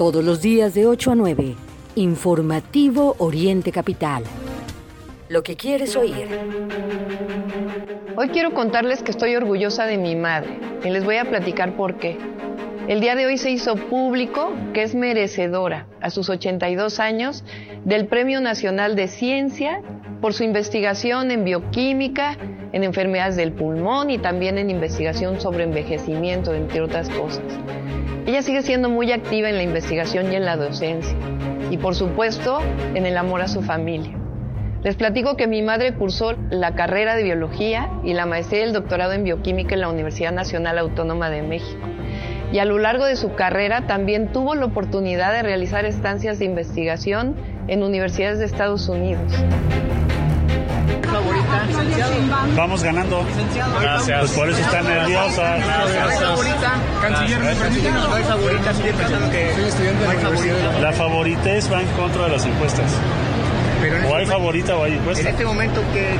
Todos los días de 8 a 9. Informativo Oriente Capital. Lo que quieres oír. Hoy quiero contarles que estoy orgullosa de mi madre y les voy a platicar por qué. El día de hoy se hizo público que es merecedora, a sus 82 años, del Premio Nacional de Ciencia por su investigación en bioquímica, en enfermedades del pulmón y también en investigación sobre envejecimiento, entre otras cosas. Ella sigue siendo muy activa en la investigación y en la docencia, y por supuesto en el amor a su familia. Les platico que mi madre cursó la carrera de biología y la maestría y el doctorado en bioquímica en la Universidad Nacional Autónoma de México y a lo largo de su carrera también tuvo la oportunidad de realizar estancias de investigación en universidades de Estados Unidos. Vamos ganando. Gracias. Pues por eso está nerviosa. La favorita es va en contra de las encuestas o hay favorita o hay encuesta. En este momento, ¿qué,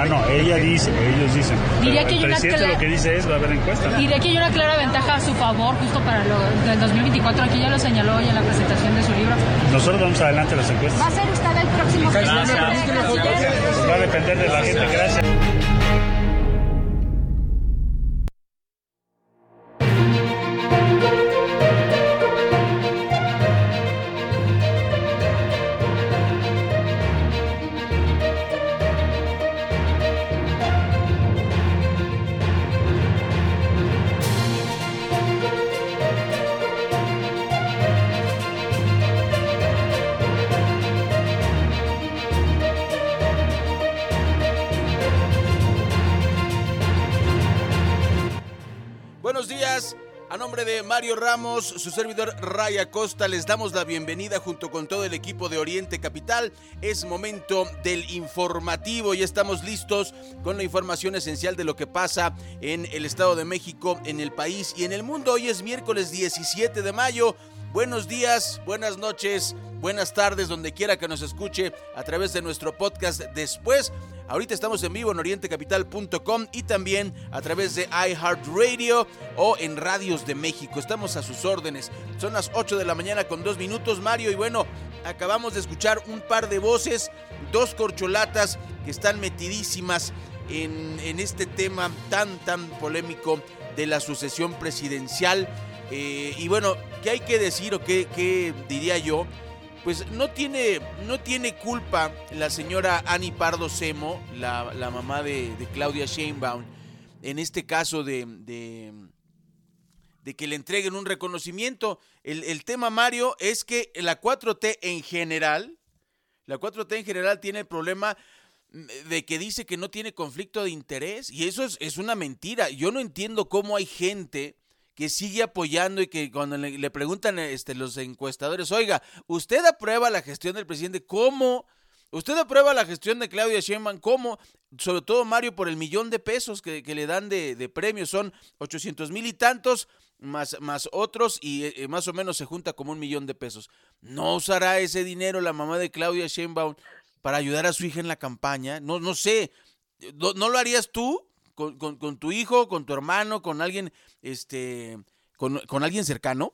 Ah, no, ella dice, ellos dicen. Diría que el presidente lo que dice es, va a haber encuesta. Diría que hay una clara ventaja a su favor justo para lo del 2024. Aquí ya lo señaló ya en la presentación de su libro. Nosotros vamos adelante las encuestas. ¿Va a ser usted el próximo Va a depender de la gente. Gracias. Mario Ramos, su servidor Raya Costa, les damos la bienvenida junto con todo el equipo de Oriente Capital. Es momento del informativo y estamos listos con la información esencial de lo que pasa en el Estado de México, en el país y en el mundo. Hoy es miércoles 17 de mayo. Buenos días, buenas noches, buenas tardes, donde quiera que nos escuche a través de nuestro podcast después. Ahorita estamos en vivo en orientecapital.com y también a través de iHeartRadio o en Radios de México. Estamos a sus órdenes. Son las 8 de la mañana con dos minutos, Mario. Y bueno, acabamos de escuchar un par de voces, dos corcholatas que están metidísimas en, este tema tan, tan polémico de la sucesión presidencial. Eh, y bueno, ¿qué hay que decir o qué, qué diría yo? Pues no tiene, no tiene culpa la señora Annie Pardo Semo, la, mamá de, Claudia Sheinbaum, en este caso de, de, que le entreguen un reconocimiento. El, el, tema, Mario, es que la 4T en general, la 4T en general tiene el problema de que dice que no tiene conflicto de interés y eso es, es una mentira. Yo no entiendo cómo hay gente que sigue apoyando y que cuando le, preguntan este, los encuestadores, oiga, ¿usted aprueba la gestión del presidente? ¿Cómo? ¿Usted aprueba la gestión de Claudia Sheinbaum? ¿Cómo? Sobre todo Mario por el millón de pesos que, le dan de, premios, son 800 mil y tantos, más, más otros y eh, eh, más o menos se junta como un millón de pesos. ¿No usará ese dinero la mamá de Claudia Sheinbaum para ayudar a su hija en la campaña? No, no sé. ¿No, lo harías tú? Con, tu hijo, con tu hermano, con alguien, este, con, alguien cercano?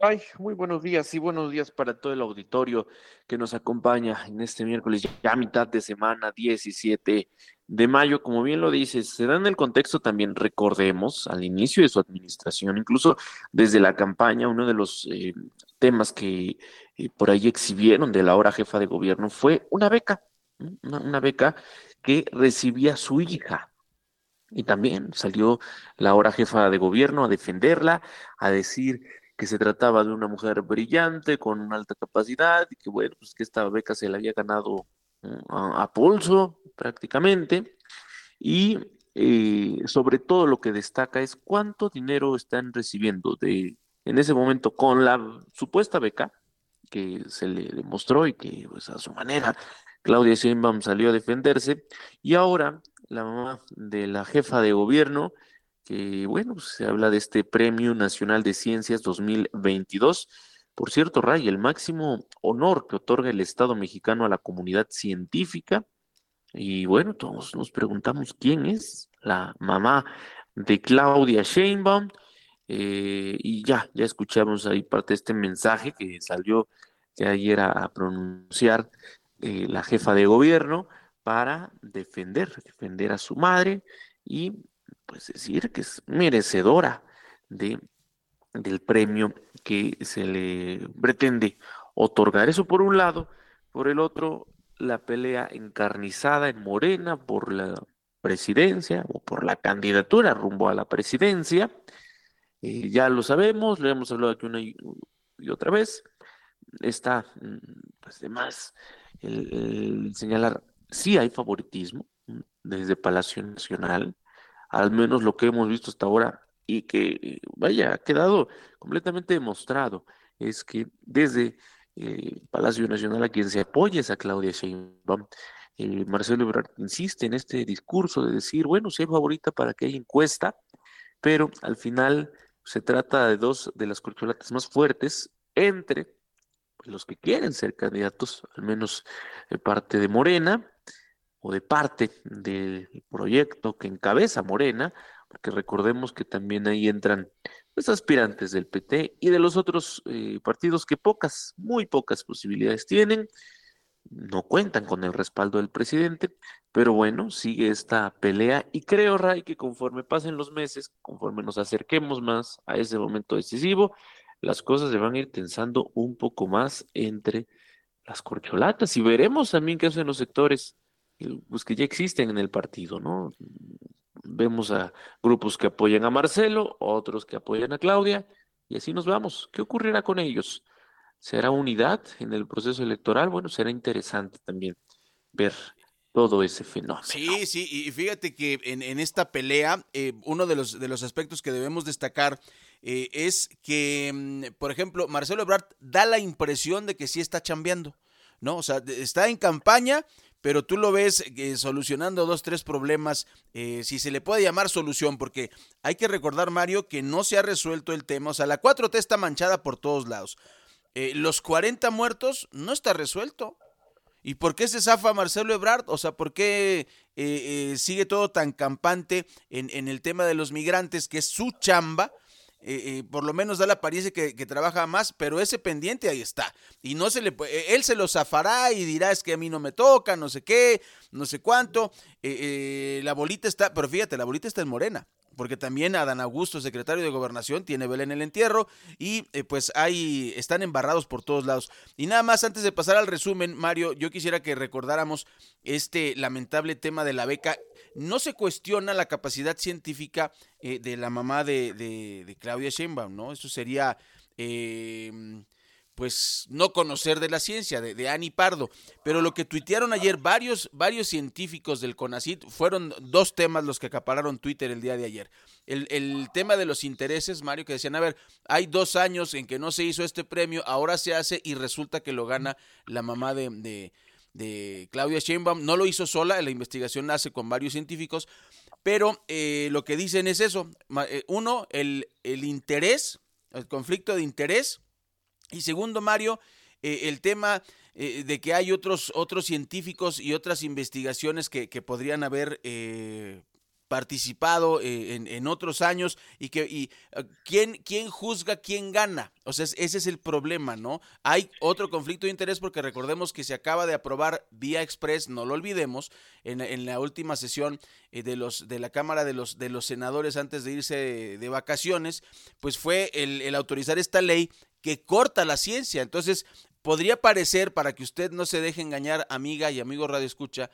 Ay, muy buenos días y buenos días para todo el auditorio que nos acompaña en este miércoles, ya mitad de semana, 17 de mayo. Como bien lo dices, se da en el contexto también, recordemos, al inicio de su administración, incluso desde la campaña, uno de los eh, temas que eh, por ahí exhibieron de la hora jefa de gobierno fue una beca, una beca que recibía su hija. Y también salió la hora jefa de gobierno a defenderla, a decir que se trataba de una mujer brillante, con una alta capacidad, y que bueno, pues que esta beca se la había ganado mm, a, pulso prácticamente. Y eh, sobre todo lo que destaca es cuánto dinero están recibiendo de, en ese momento con la supuesta beca que se le demostró y que pues, a su manera Claudia Sheinbaum salió a defenderse y ahora la mamá de la jefa de gobierno, que bueno, se habla de este Premio Nacional de Ciencias 2022. Por cierto, Ray, el máximo honor que otorga el Estado mexicano a la comunidad científica. Y bueno, todos nos preguntamos quién es la mamá de Claudia Sheinbaum. eh, y ya, ya escuchamos ahí parte de este mensaje que salió ayer a, pronunciar eh, la jefa de gobierno para defender, defender a su madre y pues decir que es merecedora de, del premio que se le pretende otorgar. Eso por un lado, por el otro, la pelea encarnizada en Morena por la presidencia o por la candidatura rumbo a la presidencia. Eh, ya lo sabemos, lo hemos hablado aquí una y, otra vez. Está, mm, pues, de más el, señalar, sí hay favoritismo mm, desde Palacio Nacional, al menos lo que hemos visto hasta ahora y que, vaya, ha quedado completamente demostrado, es que desde eh, Palacio Nacional a quien se apoya es a Claudia Sheinbaum, eh, Marcelo Ebrard insiste en este discurso de decir, bueno, si hay favorita para que haya encuesta, pero al final se trata de dos de las corcholatas más fuertes entre los que quieren ser candidatos, al menos de parte de Morena o de parte del proyecto que encabeza Morena, porque recordemos que también ahí entran pues, aspirantes del PT y de los otros eh, partidos que pocas, muy pocas posibilidades tienen no cuentan con el respaldo del presidente, pero bueno, sigue esta pelea y creo, Ray, que conforme pasen los meses, conforme nos acerquemos más a ese momento decisivo, las cosas se van a ir tensando un poco más entre las corcholatas y veremos también qué hacen los sectores pues, que ya existen en el partido, ¿no? Vemos a grupos que apoyan a Marcelo, otros que apoyan a Claudia, y así nos vamos. ¿Qué ocurrirá con ellos? ¿Será unidad en el proceso electoral? Bueno, será interesante también ver todo ese fenómeno. Sí, sí, y fíjate que en, esta pelea, eh, uno de los, de los aspectos que debemos destacar eh, es que, mm, por ejemplo, Marcelo Ebrard da la impresión de que sí está chambeando, ¿no? O sea, está en campaña, pero tú lo ves eh, solucionando dos, tres problemas, si se le puede llamar solución, porque hay que recordar, Mario, que no se ha resuelto el tema, o sea, la 4T está manchada por todos lados. Eh, los 40 muertos no está resuelto. ¿Y por qué se zafa Marcelo Ebrard? O sea, ¿por qué eh, eh, sigue todo tan campante en, el tema de los migrantes, que es su chamba? Por lo menos da la apariencia que, trabaja más, pero ese pendiente ahí está. Y no se le él se lo zafará y dirá es que a mí no me toca, no sé qué, no sé cuánto. la bolita está, pero fíjate, la bolita está en Morena porque también Adán Augusto, secretario de Gobernación, tiene Belén en el entierro y eh, pues ahí están embarrados por todos lados. Y nada más antes de pasar al resumen, Mario, yo quisiera que recordáramos este lamentable tema de la beca. No se cuestiona la capacidad científica eh, de la mamá de, de, Claudia Sheinbaum, ¿no? Eso sería... Eh, pues no conocer de la ciencia, de, de Ani Pardo. Pero lo que tuitearon ayer varios, varios científicos del CONACIT fueron dos temas los que acapararon Twitter el día de ayer. El, tema de los intereses, Mario, que decían, a ver, hay dos años en que no se hizo este premio, ahora se hace y resulta que lo gana la mamá de, de, Claudia Sheinbaum. No lo hizo sola, la investigación nace con varios científicos, pero eh, lo que dicen es eso. Eh, uno, el, el interés, el conflicto de interés y segundo, Mario, eh, el tema eh, de que hay otros, otros científicos y otras investigaciones que, que podrían haber eh, participado eh, en, otros años y que y, eh, ¿quién, quién juzga quién gana. O sea, ese es el problema, ¿no? Hay otro conflicto de interés porque recordemos que se acaba de aprobar vía express, no lo olvidemos, en, en la última sesión eh, de, los, de la Cámara de los, de los Senadores antes de irse de, vacaciones, pues fue el, el autorizar esta ley que corta la ciencia. Entonces, podría parecer, para que usted no se deje engañar, amiga y amigo Radio Escucha,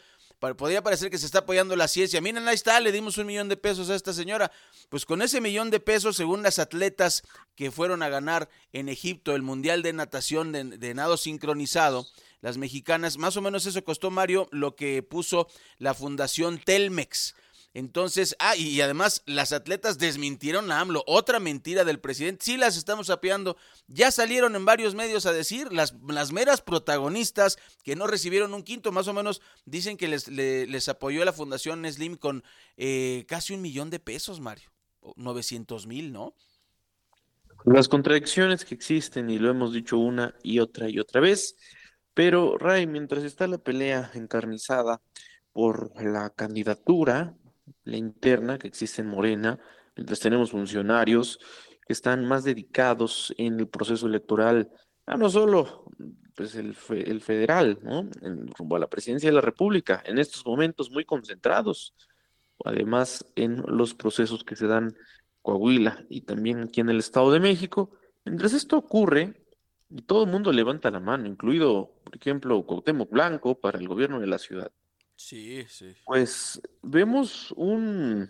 podría parecer que se está apoyando la ciencia. Miren, ahí está, le dimos un millón de pesos a esta señora. Pues con ese millón de pesos, según las atletas que fueron a ganar en Egipto el Mundial de Natación de, de Nado Sincronizado, las mexicanas, más o menos eso costó Mario lo que puso la Fundación Telmex entonces, ah, y, además las atletas desmintieron a AMLO. Otra mentira del presidente. Sí las estamos apiando. Ya salieron en varios medios a decir, las, las meras protagonistas que no recibieron un quinto, más o menos, dicen que les, les, apoyó la Fundación Slim con eh, casi un millón de pesos, Mario. 900 mil, ¿no? Las contradicciones que existen, y lo hemos dicho una y otra y otra vez, pero Ray, mientras está la pelea encarnizada por la candidatura la interna que existe en Morena, mientras tenemos funcionarios que están más dedicados en el proceso electoral, a no solo pues el, el federal, ¿no? En, rumbo a la presidencia de la República, en estos momentos muy concentrados, además en los procesos que se dan en Coahuila y también aquí en el Estado de México. Mientras esto ocurre, y todo el mundo levanta la mano, incluido, por ejemplo, Cuauhtémoc Blanco para el gobierno de la ciudad. Sí, sí. Pues vemos un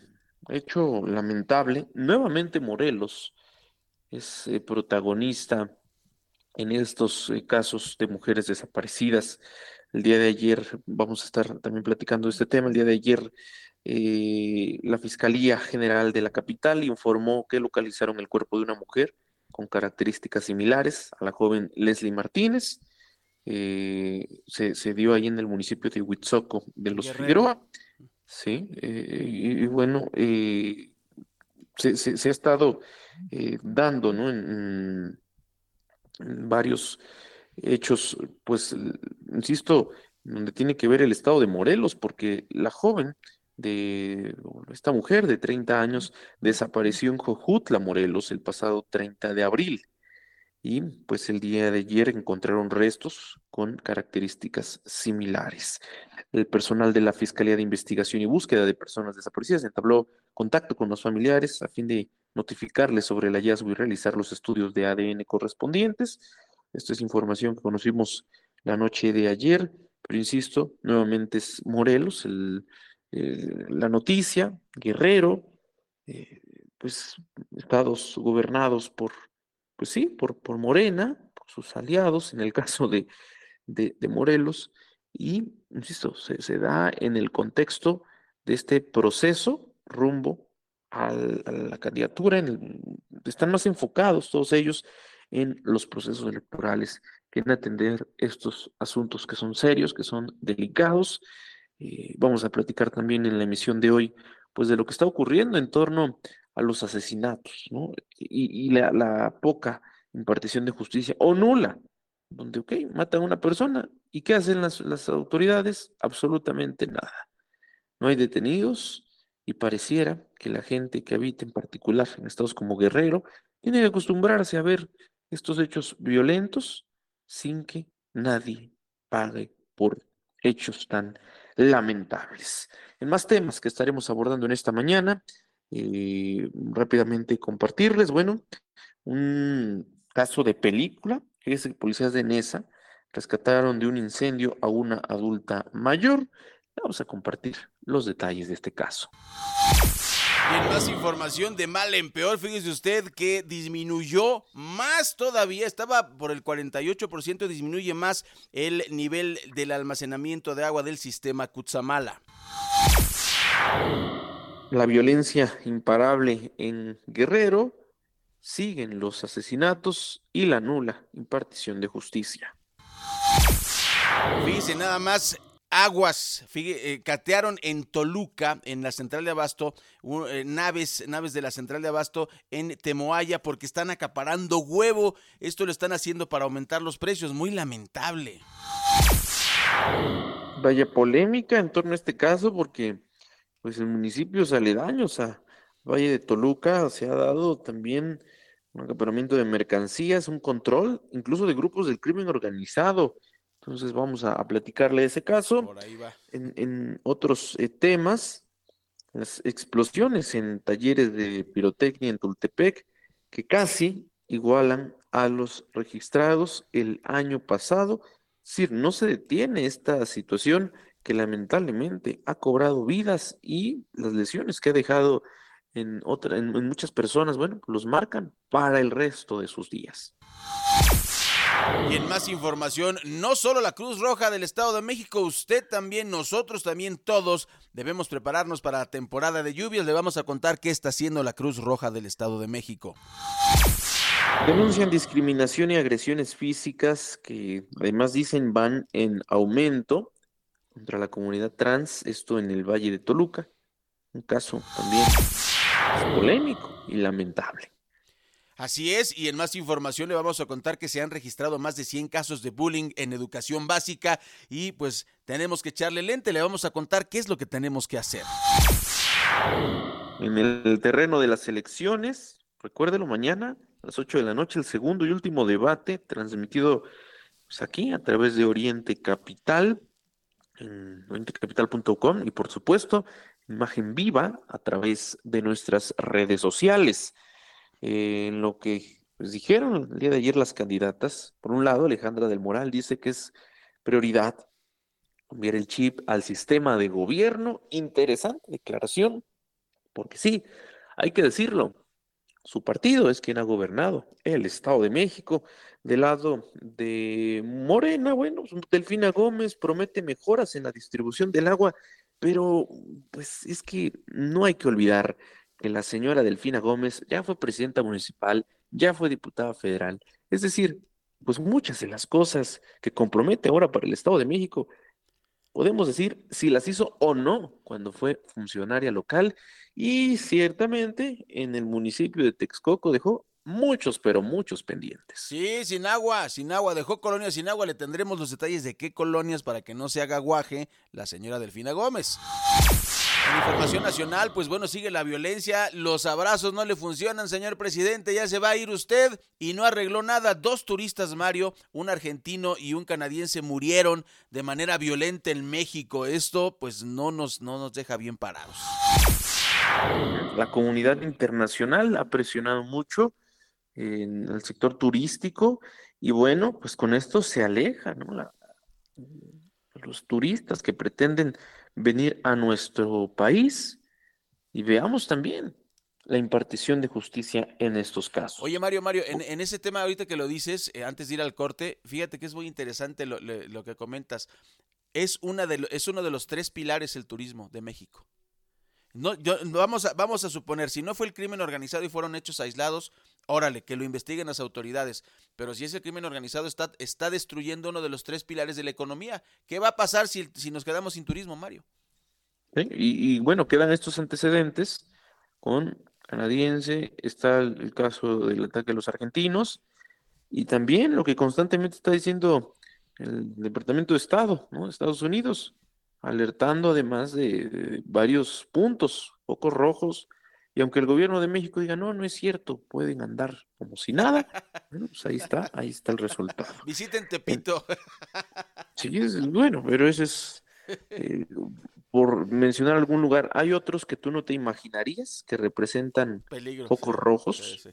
hecho lamentable. Nuevamente Morelos es eh, protagonista en estos eh, casos de mujeres desaparecidas. El día de ayer, vamos a estar también platicando de este tema, el día de ayer eh, la Fiscalía General de la capital informó que localizaron el cuerpo de una mujer con características similares a la joven Leslie Martínez. Eh, se, dio ahí en el municipio de Huitzoco de los Figueroa. Sí, y, bueno, se, ha estado dando ¿no? en varios hechos, pues, insisto, donde tiene que ver el estado de Morelos, porque la joven de esta mujer de 30 años desapareció en Jojutla, Morelos, el pasado 30 de abril. Y pues el día de ayer encontraron restos con características similares. El personal de la Fiscalía de Investigación y Búsqueda de Personas Desaparecidas entabló contacto con los familiares a fin de notificarles sobre el hallazgo y realizar los estudios de ADN correspondientes. Esta es información que conocimos la noche de ayer, pero insisto, nuevamente es Morelos, la noticia, Guerrero, eh, pues estados gobernados por, pues sí, por, por Morena, por sus aliados, en el caso de, de, Morelos, y, insisto, se, se da en el contexto de este proceso rumbo a la candidatura, están más enfocados todos ellos en los procesos electorales, quieren atender estos asuntos que son serios, que son delicados. Eh, vamos a platicar también en la emisión de hoy, pues de lo que está ocurriendo en torno a los asesinatos, ¿no? Y, la, poca impartición de justicia, o nula, donde, ok, matan a una persona, ¿y qué hacen las, las autoridades? Absolutamente nada. No hay detenidos, y pareciera que la gente que habita en particular en estados como Guerrero tiene que acostumbrarse a ver estos hechos violentos sin que nadie pague por hechos tan lamentables. En más temas que estaremos abordando en esta mañana, eh, rápidamente compartirles, bueno, un caso de película, que es policías de Nesa rescataron de un incendio a una adulta mayor. Vamos a compartir los detalles de este caso. Más información de mal en peor, fíjese usted que disminuyó más todavía, estaba por el 48%, disminuye más el nivel del almacenamiento de agua del sistema Cutzamala. La violencia imparable en Guerrero, siguen los asesinatos y la nula impartición de justicia. Fíjese nada más, aguas, eh, catearon en Toluca, en la central de Abasto, eh, naves, naves de la central de Abasto en Temoaya porque están acaparando huevo. Esto lo están haciendo para aumentar los precios, muy lamentable. Vaya polémica en torno a este caso porque pues en municipios aledaños a Valle de Toluca se ha dado también un acaparamiento de mercancías, un control, incluso de grupos del crimen organizado entonces vamos a, platicarle ese caso. Por ahí va. En, otros eh, temas, las explosiones en talleres de pirotecnia en Tultepec, que casi igualan a los registrados el año pasado. Es decir, no se detiene esta situación que lamentablemente ha cobrado vidas y las lesiones que ha dejado en, otra, en muchas personas, bueno, los marcan para el resto de sus días. Y en más información, no solo la Cruz Roja del Estado de México, usted también, nosotros también, todos debemos prepararnos para la temporada de lluvias. Le vamos a contar qué está haciendo la Cruz Roja del Estado de México. Denuncian discriminación y agresiones físicas que además dicen van en aumento contra la comunidad trans, esto en el Valle de Toluca. Un caso también polémico y lamentable. Así es, y en más información le vamos a contar que se han registrado más de 100 casos de bullying en educación básica y pues tenemos que echarle lente, le vamos a contar qué es lo que tenemos que hacer. En el terreno de las elecciones, Recuérdelo, mañana a las 8 de la noche, el segundo y último debate transmitido pues, aquí a través de Oriente Capital, en orientecapital.com y por supuesto, imagen viva a través de nuestras redes sociales. Eh, en lo que pues, dijeron el día de ayer las candidatas, por un lado, Alejandra del Moral dice que es prioridad cambiar el chip al sistema de gobierno. Interesante declaración, porque sí, hay que decirlo, su partido es quien ha gobernado el Estado de México. Del lado de Morena, bueno, pues, Delfina Gómez promete mejoras en la distribución del agua, pero pues es que no hay que olvidar que la señora Delfina Gómez ya fue presidenta municipal, ya fue diputada federal. Es decir, pues muchas de las cosas que compromete ahora para el Estado de México, podemos decir si las hizo o no cuando fue funcionaria local y ciertamente en el municipio de Texcoco dejó muchos, pero muchos pendientes. Sí, sin agua, sin agua, dejó colonias sin agua. Le tendremos los detalles de qué colonias para que no se haga guaje la señora Delfina Gómez. En información nacional, pues bueno, sigue la violencia, los abrazos no le funcionan, señor presidente, ya se va a ir usted y no arregló nada. Dos turistas, Mario, un argentino y un canadiense murieron de manera violenta en México. Esto pues no nos, no nos deja bien parados. La comunidad internacional ha presionado mucho en el sector turístico y bueno, pues con esto se aleja, ¿no? los turistas que pretenden venir a nuestro país y veamos también la impartición de justicia en estos casos. Oye, Mario, Mario, en, ese tema ahorita que lo dices, eh, antes de ir al corte, fíjate que es muy interesante lo, lo que comentas. Es, una de, es uno de los tres pilares el turismo de México. No, yo, vamos, a, vamos a suponer, si no fue el crimen organizado y fueron hechos aislados, órale, que lo investiguen las autoridades. Pero si ese crimen organizado está, está destruyendo uno de los tres pilares de la economía, ¿qué va a pasar si, si nos quedamos sin turismo, Mario? y, bueno, quedan estos antecedentes con canadiense, está el, caso del ataque a los argentinos y también lo que constantemente está diciendo el Departamento de Estado, ¿no? Estados Unidos, alertando además de, varios puntos, focos rojos, y aunque el gobierno de México diga, no, no es cierto, pueden andar como si nada, bueno, pues ahí está, ahí está el resultado. Visiten Tepito. Sí, es bueno, pero ese es, eh, por mencionar algún lugar, hay otros que tú no te imaginarías que representan focos rojos,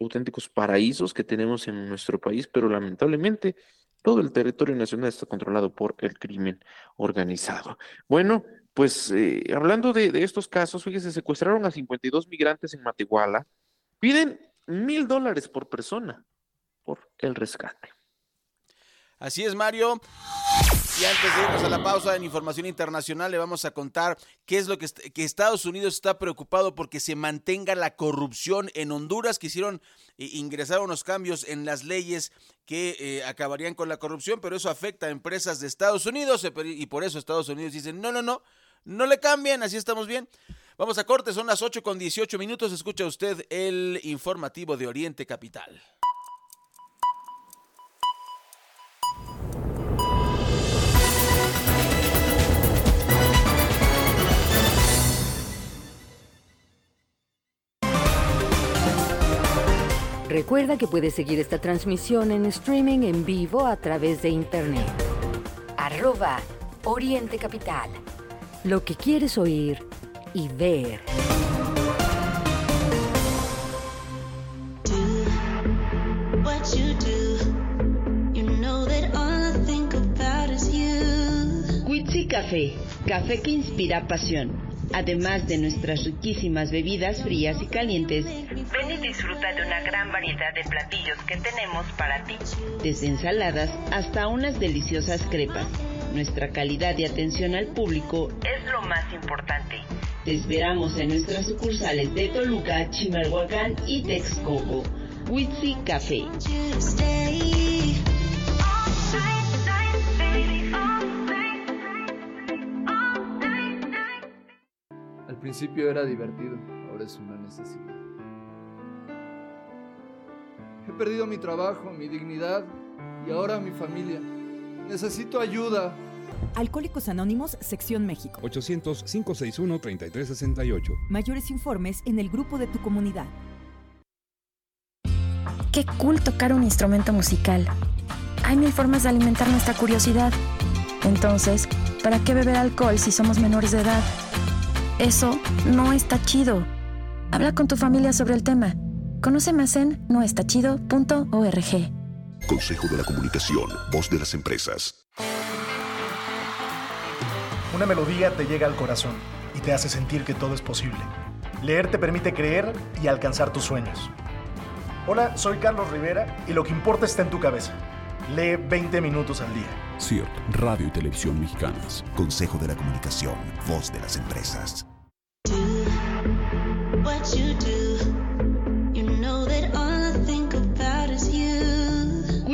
auténticos paraísos que tenemos en nuestro país, pero lamentablemente todo el territorio nacional está controlado por el crimen organizado. Bueno, pues eh, hablando de, estos casos, fíjese, secuestraron a 52 migrantes en Matehuala, piden mil dólares por persona por el rescate. Así es, Mario. Y antes de irnos a la pausa en información internacional, le vamos a contar qué es lo que, Estados Unidos está preocupado porque se mantenga la corrupción en Honduras. Quisieron eh, ingresar unos cambios en las leyes que eh, acabarían con la corrupción, pero eso afecta a empresas de Estados Unidos y por eso Estados Unidos dicen, no, no, no, no le cambien, así estamos bien. Vamos a corte, son las 8 con 18 minutos. Escucha usted el informativo de Oriente Capital. Recuerda que puedes seguir esta transmisión en streaming en vivo a través de internet. Arroba Oriente Capital. Lo que quieres oír y ver. Quitsi Café, café que inspira pasión Además de nuestras riquísimas bebidas frías y calientes, ven y disfruta de una gran variedad de platillos que tenemos para ti. Desde ensaladas hasta unas deliciosas crepas. Nuestra calidad y atención al público es lo más importante. Te esperamos en nuestras sucursales de Toluca, Chimalhuacán y Texcoco. Witsi Café. principio era divertido, ahora es una necesidad. Perdido mi trabajo, mi dignidad y ahora mi familia. Necesito ayuda. Alcohólicos Anónimos, Sección México. 800-561-3368. Mayores informes en el grupo de tu comunidad. qué cool tocar un instrumento musical. Hay mil formas de alimentar nuestra curiosidad. Entonces, ¿para qué beber alcohol si somos menores de edad? Eso no está chido. Habla con tu familia sobre el tema. Conoce más en noestachido.org. Consejo de la Comunicación, voz de las empresas. Una melodía te llega al corazón y te hace sentir que todo es posible. Leer te permite creer y alcanzar tus sueños. Hola, soy Carlos Rivera y lo que importa está en tu cabeza. Lee 20 minutos al día. CIRT, Radio y Televisión Mexicanas. Consejo de la Comunicación, voz de las empresas.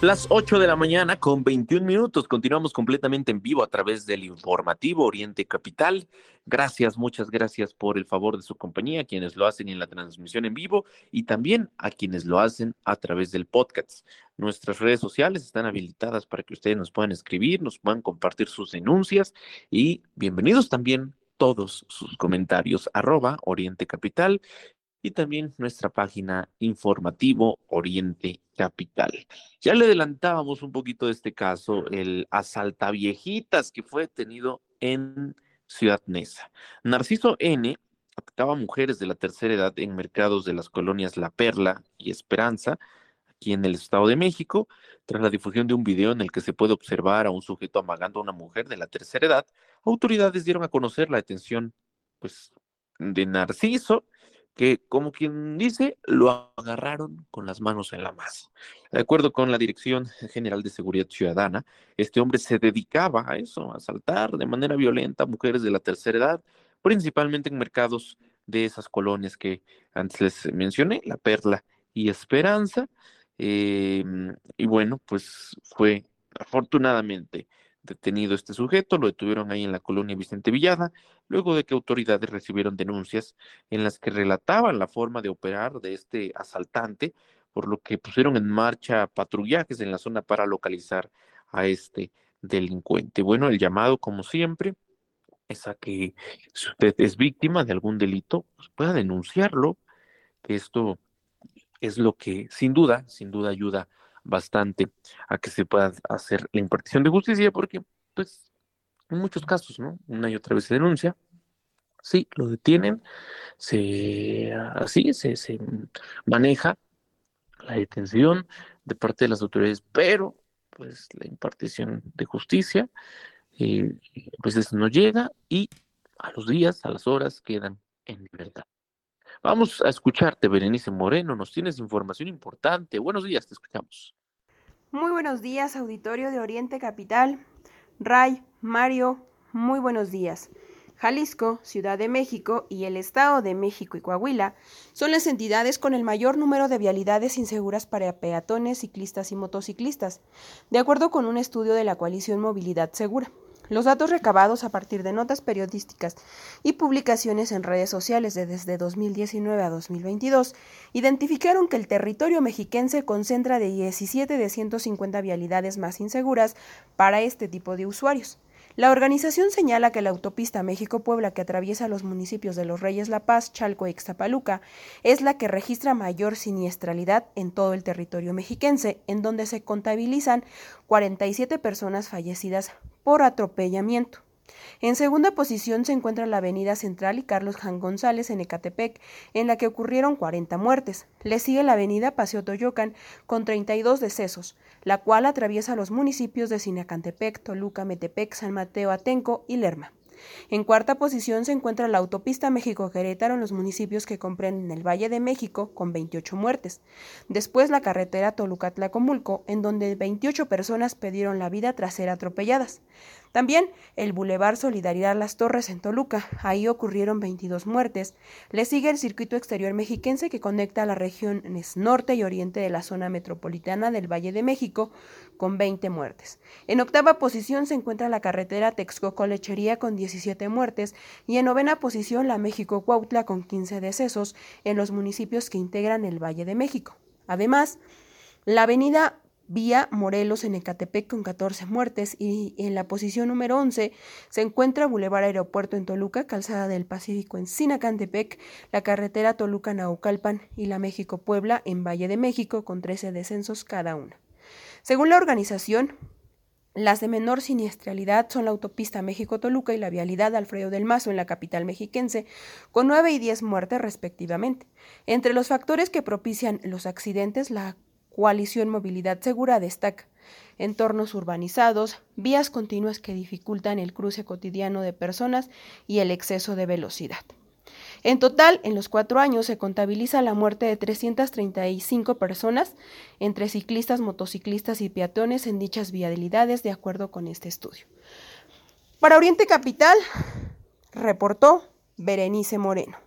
Las 8 de la mañana con 21 minutos. Continuamos completamente en vivo a través del informativo Oriente Capital. Gracias, muchas gracias por el favor de su compañía, quienes lo hacen en la transmisión en vivo y también a quienes lo hacen a través del podcast. Nuestras redes sociales están habilitadas para que ustedes nos puedan escribir, nos puedan compartir sus denuncias y bienvenidos también todos sus comentarios. Arroba Oriente Capital y también nuestra página informativo Oriente Capital. Ya le adelantábamos un poquito de este caso, el asaltaviejitas que fue detenido en Ciudad Neza. Narciso N atacaba mujeres de la tercera edad en mercados de las colonias La Perla y Esperanza, aquí en el Estado de México, tras la difusión de un video en el que se puede observar a un sujeto amagando a una mujer de la tercera edad, autoridades dieron a conocer la detención pues, de Narciso que, como quien dice, lo agarraron con las manos en la masa. De acuerdo con la Dirección General de Seguridad Ciudadana, este hombre se dedicaba a eso, a asaltar de manera violenta a mujeres de la tercera edad, principalmente en mercados de esas colonias que antes les mencioné, La Perla y Esperanza. Em, y bueno, pues fue afortunadamente detenido este sujeto, lo detuvieron ahí en la colonia Vicente Villada, luego de que autoridades recibieron denuncias en las que relataban la forma de operar de este asaltante, por lo que pusieron en marcha patrullajes en la zona para localizar a este delincuente. Bueno, el llamado, como siempre, es a que si usted es víctima de algún delito, pues pueda denunciarlo, esto es lo que sin duda, sin duda ayuda bastante a que se pueda hacer la impartición de justicia, porque, pues, en muchos casos, ¿no? Una y otra vez se denuncia, sí, lo detienen, se, así se, se maneja la detención de parte de las autoridades, pero, pues, la impartición de justicia, eh, pues, no llega y a los días, a las horas, quedan en libertad. Vamos a escucharte, Berenice Moreno. Nos tienes información importante. Buenos días, te escuchamos. Muy buenos días, auditorio de Oriente Capital. Ray, Mario, muy buenos días. Jalisco, Ciudad de México y el Estado de México y Coahuila son las entidades con el mayor número de vialidades inseguras para peatones, ciclistas y motociclistas, de acuerdo con un estudio de la coalición Movilidad Segura. Los datos recabados a partir de notas periodísticas y publicaciones en redes sociales de desde 2019 a 2022 identificaron que el territorio mexiquense concentra de 17 de 150 vialidades más inseguras para este tipo de usuarios. La organización señala que la autopista México-Puebla que atraviesa los municipios de Los Reyes La Paz, Chalco y Ixtapaluca es la que registra mayor siniestralidad en todo el territorio mexiquense, en donde se contabilizan 47 personas fallecidas por atropellamiento. En segunda posición se encuentra la Avenida Central y Carlos Jan González en Ecatepec, en la que ocurrieron 40 muertes. Le sigue la Avenida Paseo Toyocan con 32 decesos, la cual atraviesa los municipios de Sinacantepec, Toluca, Metepec, San Mateo, Atenco y Lerma. En cuarta posición se encuentra la autopista México-Querétaro en los municipios que comprenden el Valle de México, con 28 muertes. Después la carretera Toluca-Tlacomulco, en donde 28 personas perdieron la vida tras ser atropelladas. También el Boulevard Solidaridad Las Torres en Toluca, ahí ocurrieron 22 muertes. Le sigue el circuito exterior mexiquense que conecta a las regiones norte y oriente de la zona metropolitana del Valle de México, con 20 muertes. En octava posición se encuentra la carretera Texcoco-Lechería con 17 muertes y en novena posición la México-Cuautla con 15 decesos en los municipios que integran el Valle de México. Además, la avenida Vía Morelos en Ecatepec con 14 muertes y en la posición número 11 se encuentra Boulevard Aeropuerto en Toluca, Calzada del Pacífico en Sinacantepec, la carretera Toluca-Naucalpan y la México-Puebla en Valle de México con 13 descensos cada una. Según la organización, las de menor siniestralidad son la autopista México-Toluca y la vialidad Alfredo del Mazo en la capital mexiquense, con 9 y 10 muertes respectivamente. Entre los factores que propician los accidentes, la Coalición Movilidad Segura destaca entornos urbanizados, vías continuas que dificultan el cruce cotidiano de personas y el exceso de velocidad. En total, en los cuatro años se contabiliza la muerte de 335 personas entre ciclistas, motociclistas y peatones en dichas vialidades, de acuerdo con este estudio. Para Oriente Capital, reportó Berenice Moreno.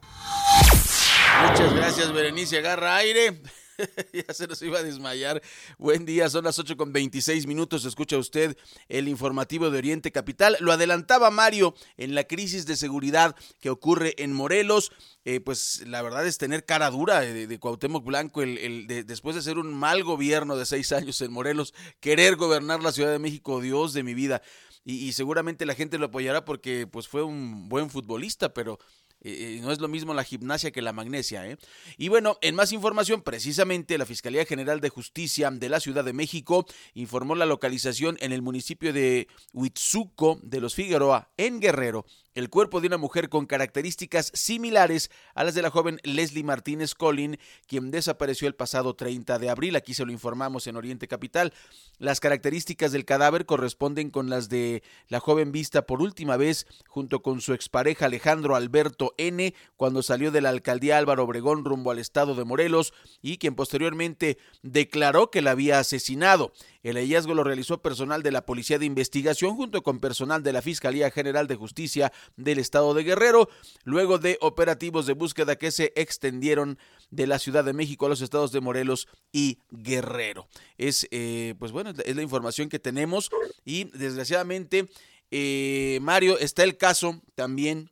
Muchas gracias, Berenice. Agarra aire. ya se nos iba a desmayar. Buen día, son las 8 con 26 minutos. Escucha usted el informativo de Oriente Capital. Lo adelantaba Mario en la crisis de seguridad que ocurre en Morelos. Eh, pues la verdad es tener cara dura de, de Cuauhtémoc Blanco, el, después de ser un mal gobierno de seis años en Morelos, querer gobernar la Ciudad de México, Dios de mi vida. Y, y seguramente la gente lo apoyará porque pues fue un buen futbolista, pero no es lo mismo la gimnasia que la magnesia. ¿eh? Y bueno, en más información, precisamente la Fiscalía General de Justicia de la Ciudad de México informó la localización en el municipio de Huitzuco de los Figueroa, en Guerrero, el cuerpo de una mujer con características similares a las de la joven Leslie Martínez Collin, quien desapareció el pasado 30 de abril. Aquí se lo informamos en Oriente Capital. Las características del cadáver corresponden con las de la joven vista por última vez junto con su expareja Alejandro Alberto N. cuando salió de la alcaldía Álvaro Obregón rumbo al estado de Morelos y quien posteriormente declaró que la había asesinado. El hallazgo lo realizó personal de la Policía de Investigación junto con personal de la Fiscalía General de Justicia del Estado de Guerrero, luego de operativos de búsqueda que se extendieron de la Ciudad de México a los estados de Morelos y Guerrero. Es, eh, pues bueno, es la información que tenemos y desgraciadamente, eh, Mario, está el caso también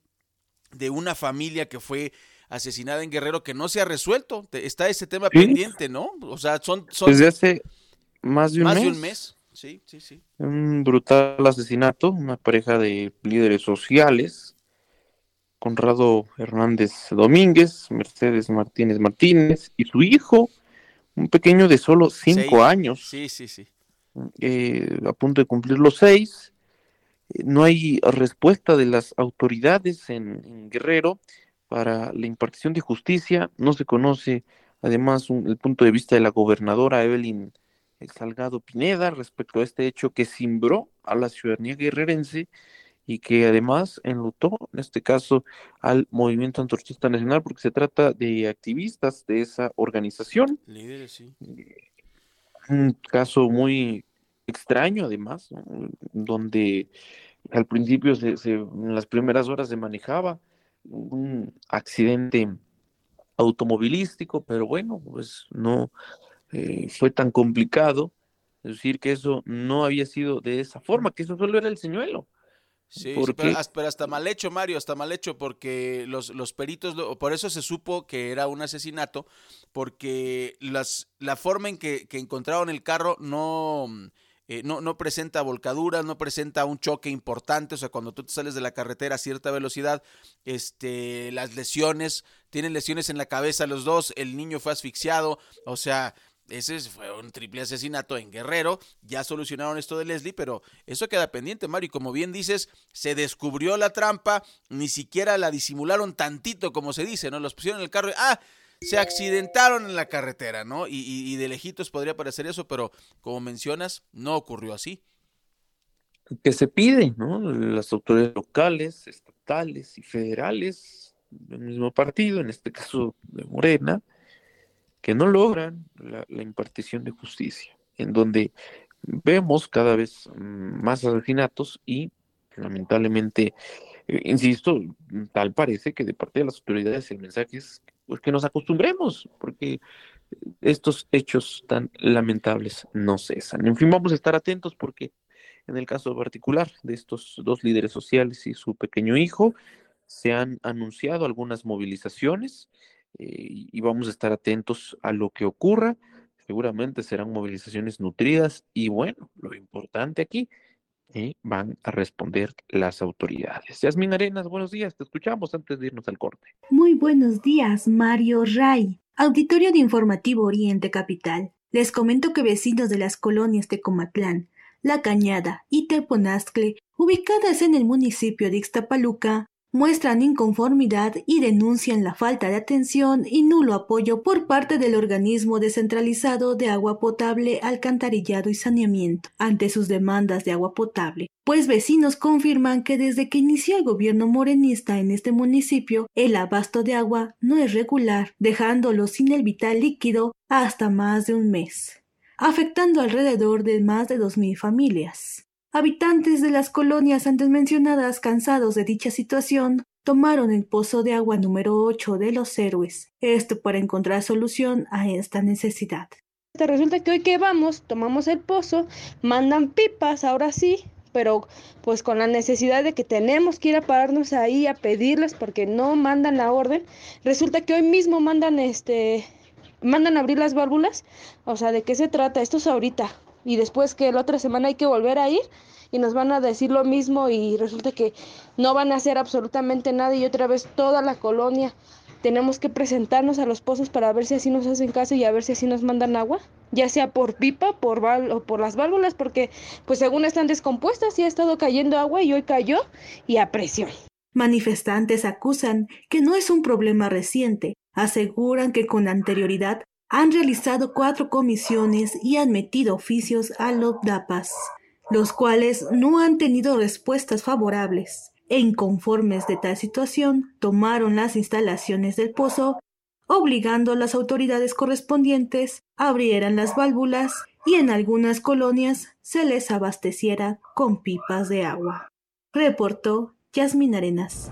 de una familia que fue asesinada en Guerrero que no se ha resuelto. Está ese tema pendiente, ¿no? O sea, son... son... Desde hace más de un más mes. de un mes. Sí, sí, sí. Un brutal asesinato, una pareja de líderes sociales, Conrado Hernández Domínguez, Mercedes Martínez Martínez y su hijo, un pequeño de solo cinco años. Sí, sí, sí. Eh, a punto de cumplir los seis. Eh, no hay respuesta de las autoridades en, en, Guerrero para la impartición de justicia. No se conoce, además, un, el punto de vista de la gobernadora Evelyn Salgado Pineda respecto a este hecho que cimbró a la ciudadanía guerrerense y que además enlutó, en este caso, al movimiento antorchista nacional, porque se trata de activistas de esa organización. Líderes, sí. Un caso muy extraño, además, ¿no? donde al principio, se, se, en las primeras horas, se manejaba un accidente automovilístico, pero bueno, pues no eh, fue tan complicado decir que eso no había sido de esa forma, que eso solo era el señuelo. Sí, porque... sí pero, pero, hasta mal hecho, Mario, hasta mal hecho, porque los, los peritos, por eso se supo que era un asesinato, porque las, la forma en que, que encontraron el carro no, eh, no, no presenta volcaduras, no presenta un choque importante, o sea, cuando tú te sales de la carretera a cierta velocidad, este, las lesiones, tienen lesiones en la cabeza los dos, el niño fue asfixiado, o sea, ese fue un triple asesinato en Guerrero. Ya solucionaron esto de Leslie, pero eso queda pendiente, Mario. Y como bien dices, se descubrió la trampa, ni siquiera la disimularon tantito, como se dice, ¿no? Los pusieron en el carro y, ah, se accidentaron en la carretera, ¿no? Y, y, de lejitos podría parecer eso, pero como mencionas, no ocurrió así. que se pide, ¿no? Las autoridades locales, estatales y federales del mismo partido, en este caso de Morena, que no logran la, impartición de justicia, en donde vemos cada vez mm, más asesinatos y lamentablemente, eh, insisto, tal parece que de parte de las autoridades el mensaje es pues, que nos acostumbremos, porque estos hechos tan lamentables no cesan. En fin, vamos a estar atentos porque en el caso particular de estos dos líderes sociales y su pequeño hijo, se han anunciado algunas movilizaciones y vamos a estar atentos a lo que ocurra. Seguramente serán movilizaciones nutridas y bueno, lo importante aquí eh, van a responder las autoridades. Yasmin Arenas, buenos días, te escuchamos antes de irnos al corte. Muy buenos días, Mario Ray. Auditorio de Informativo Oriente Capital. Les comento que vecinos de las colonias de Comatlán, La Cañada y Teponazcle, ubicadas en el municipio de Ixtapaluca, muestran inconformidad y denuncian la falta de atención y nulo apoyo por parte del organismo descentralizado de agua potable, alcantarillado y saneamiento ante sus demandas de agua potable, pues vecinos confirman que desde que inició el gobierno morenista en este municipio, el abasto de agua no es regular, dejándolo sin el vital líquido hasta más de un mes, afectando alrededor de más de dos mil familias. Habitantes de las colonias antes mencionadas, cansados de dicha situación, tomaron el pozo de agua número 8 de los héroes, esto para encontrar solución a esta necesidad. Resulta que hoy que vamos, tomamos el pozo, mandan pipas, ahora sí, pero pues con la necesidad de que tenemos que ir a pararnos ahí a pedirles porque no mandan la orden, resulta que hoy mismo mandan este mandan abrir las válvulas, o sea, ¿de qué se trata? Esto es ahorita, y después que la otra semana hay que volver a ir y nos van a decir lo mismo y resulta que no van a hacer absolutamente nada y otra vez toda la colonia tenemos que presentarnos a los pozos para ver si así nos hacen caso y a ver si así nos mandan agua, ya sea por pipa por o por las válvulas, porque pues según están descompuestas y ha estado cayendo agua y hoy cayó y a presión. Manifestantes acusan que no es un problema reciente, aseguran que con anterioridad han realizado cuatro comisiones y han metido oficios a los DAPAS, los cuales no han tenido respuestas favorables. E inconformes de tal situación, tomaron las instalaciones del pozo, obligando a las autoridades correspondientes abrieran las válvulas y en algunas colonias se les abasteciera con pipas de agua. Reportó Yasmin Arenas.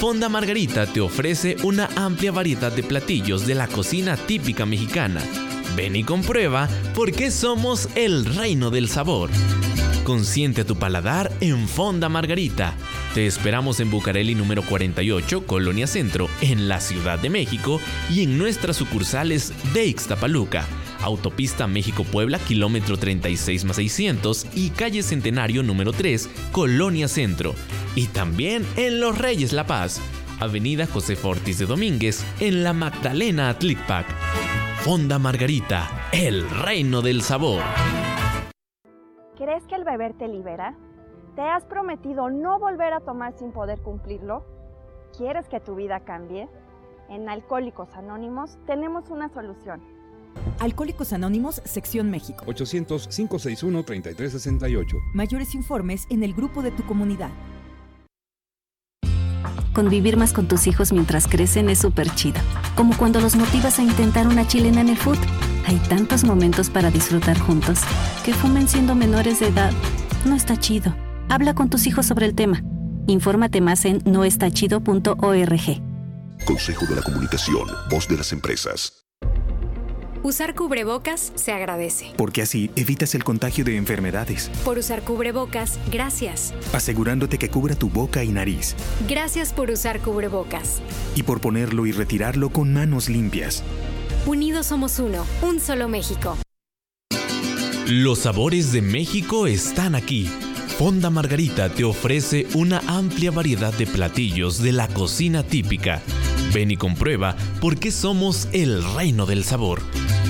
Fonda Margarita te ofrece una amplia variedad de platillos de la cocina típica mexicana. Ven y comprueba por qué somos el reino del sabor. Consiente tu paladar en Fonda Margarita. Te esperamos en Bucareli número 48, Colonia Centro, en la Ciudad de México y en nuestras sucursales de Ixtapaluca Autopista México-Puebla, kilómetro 36 más 600 y calle Centenario número 3, Colonia Centro. Y también en Los Reyes La Paz, Avenida José Fortis de Domínguez, en la Magdalena Atlicpac. Fonda Margarita, el reino del sabor. ¿Crees que el beber te libera? ¿Te has prometido no volver a tomar sin poder cumplirlo? ¿Quieres que tu vida cambie? En Alcohólicos Anónimos tenemos una solución Alcohólicos Anónimos, Sección México. 800-561-3368. Mayores informes en el grupo de tu comunidad. Convivir más con tus hijos mientras crecen es súper chido. Como cuando los motivas a intentar una chilena en el food. Hay tantos momentos para disfrutar juntos. Que fumen siendo menores de edad. No está chido. Habla con tus hijos sobre el tema. Infórmate más en noestachido.org. Consejo de la Comunicación, voz de las empresas. Usar cubrebocas se agradece. Porque así evitas el contagio de enfermedades. Por usar cubrebocas, gracias. Asegurándote que cubra tu boca y nariz. Gracias por usar cubrebocas. Y por ponerlo y retirarlo con manos limpias. Unidos somos uno, un solo México. Los sabores de México están aquí. Fonda Margarita te ofrece una amplia variedad de platillos de la cocina típica. Ven y comprueba por qué somos el reino del sabor.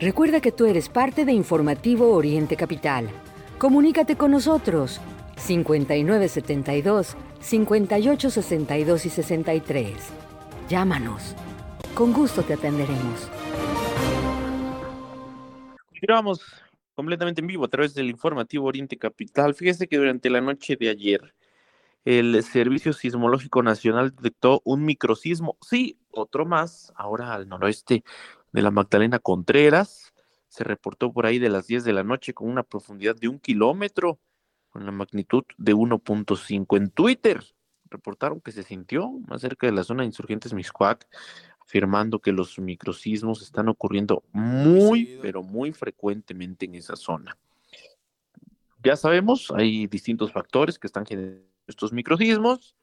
Recuerda que tú eres parte de Informativo Oriente Capital. Comunícate con nosotros 5972 5862 y 63. Llámanos. Con gusto te atenderemos. Continuamos completamente en vivo a través del informativo Oriente Capital. Fíjese que durante la noche de ayer el Servicio Sismológico Nacional detectó un microsismo, sí, otro más, ahora al noroeste de la Magdalena Contreras. Se reportó por ahí de las 10 de la noche con una profundidad de un kilómetro, con la magnitud de 1.5 en Twitter. Reportaron que se sintió más cerca de la zona de insurgentes Miscuac, afirmando que los microsismos están ocurriendo muy, pero muy frecuentemente en esa zona. Ya sabemos, hay distintos factores que están generando estos microsismos,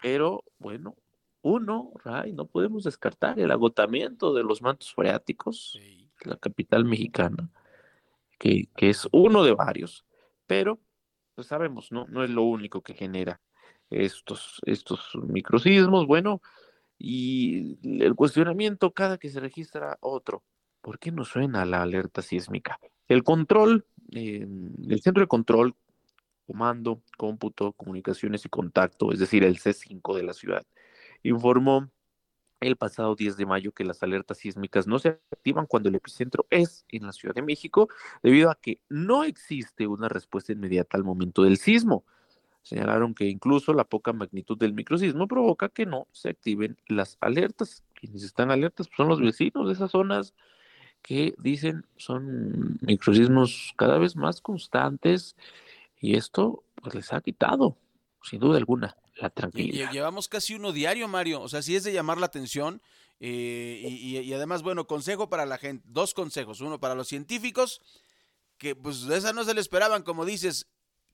pero bueno, uno, Ray, no podemos descartar el agotamiento de los mantos freáticos, la capital mexicana, que, que, es uno de varios, pero pues sabemos, ¿no? No es lo único que genera estos, estos microsismos, bueno, y el cuestionamiento cada que se registra otro, ¿por qué no suena la alerta sísmica? El control, eh, el centro de control, comando, cómputo, comunicaciones y contacto, es decir, el C5 de la ciudad, informó el pasado 10 de mayo que las alertas sísmicas no se activan cuando el epicentro es en la Ciudad de México, debido a que no existe una respuesta inmediata al momento del sismo. Señalaron que incluso la poca magnitud del microsismo provoca que no se activen las alertas. Quienes están alertas pues, son los vecinos de esas zonas que dicen son microsismos cada vez más constantes y esto pues les ha quitado, sin duda alguna, la tranquilidad. llevamos casi uno diario, Mario. O sea, sí es de llamar la atención. Eh, y, y, además, bueno, consejo para la gente, dos consejos. Uno para los científicos, que pues de esa no se le esperaban, como dices,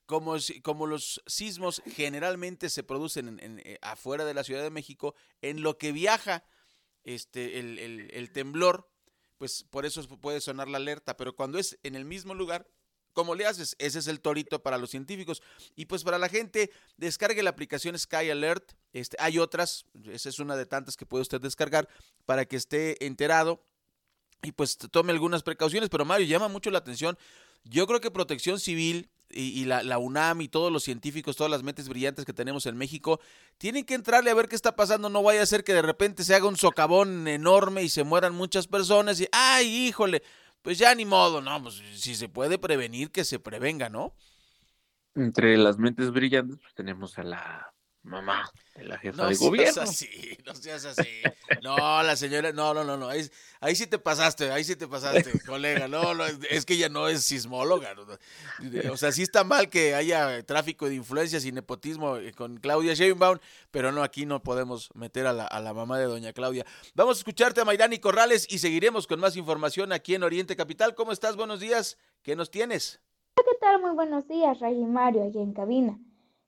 como, como los sismos generalmente se producen en, eh, afuera de la Ciudad de México, en lo que viaja este, el, el, el temblor, pues por eso puede sonar la alerta, pero cuando es en el mismo lugar, ¿Cómo le haces? Ese es el torito para los científicos. Y pues para la gente, descargue la aplicación Sky Alert. Este, hay otras, esa es una de tantas que puede usted descargar para que esté enterado y pues tome algunas precauciones. Pero Mario, llama mucho la atención. Yo creo que Protección Civil y, la, la, UNAM y todos los científicos, todas las mentes brillantes que tenemos en México, tienen que entrarle a ver qué está pasando. No vaya a ser que de repente se haga un socavón enorme y se mueran muchas personas y, ay, híjole, pues ya ni modo, ¿no? Pues si se puede prevenir, que se prevenga, ¿no? Entre las mentes brillantes, pues tenemos a la mamá de la jefa de gobierno. No seas así, no seas así. No, la señora, no, no, no, no. Ahí, ahí sí te pasaste, ahí sí te pasaste, colega. No, no, es que ella no es sismóloga. O sea, sí está mal que haya tráfico de influencias y nepotismo eh, con Claudia Sheinbaum, pero no, aquí no podemos meter a la, a la mamá de doña Claudia. Vamos a escucharte a Mayrani Corrales y seguiremos con más información aquí en Oriente Capital. ¿Cómo estás? Buenos días. ¿Qué nos tienes? ¿Qué tal? Muy buenos días, Ray y Mario, aquí en cabina.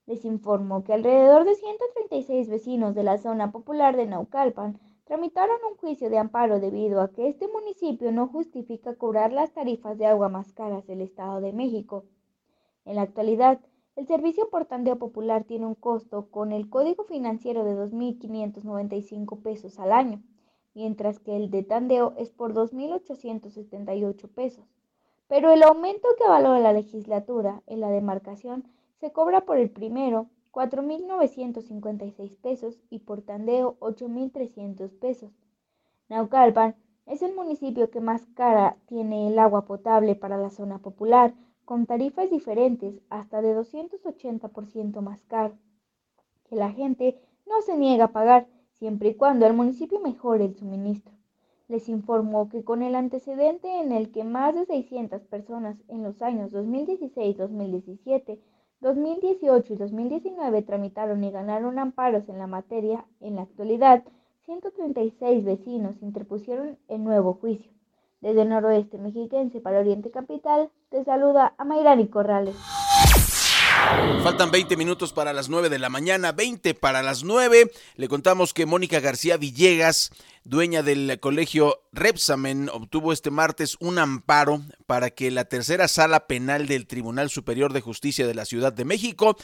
Les informó que alrededor de 136 vecinos de la zona popular de Naucalpan tramitaron un juicio de amparo debido a que este municipio no justifica cobrar las tarifas de agua más caras del Estado de México. En la actualidad, el servicio por tandeo popular tiene un costo con el código financiero de 2.595 pesos al año, mientras que el de tandeo es por 2.878 pesos. Pero el aumento que avaló la legislatura en la demarcación se cobra por el primero 4.956 pesos y por tandeo 8.300 pesos. Naucalpan es el municipio que más cara tiene el agua potable para la zona popular, con tarifas diferentes hasta de 280% más caro, que la gente no se niega a pagar siempre y cuando el municipio mejore el suministro. Les informó que con el antecedente en el que más de 600 personas en los años 2016, 2017, 2018 y 2019 tramitaron y ganaron amparos en la materia, en la actualidad 136 vecinos interpusieron el nuevo juicio. Desde el noroeste mexiquense para Oriente Capital, te saluda a Mayrani Corrales. Faltan 20 minutos para las 9 de la mañana, 20 para las 9. Le contamos que Mónica García Villegas, dueña del colegio Repsamen, obtuvo este martes un amparo para que la tercera sala penal del Tribunal Superior de Justicia de la Ciudad de México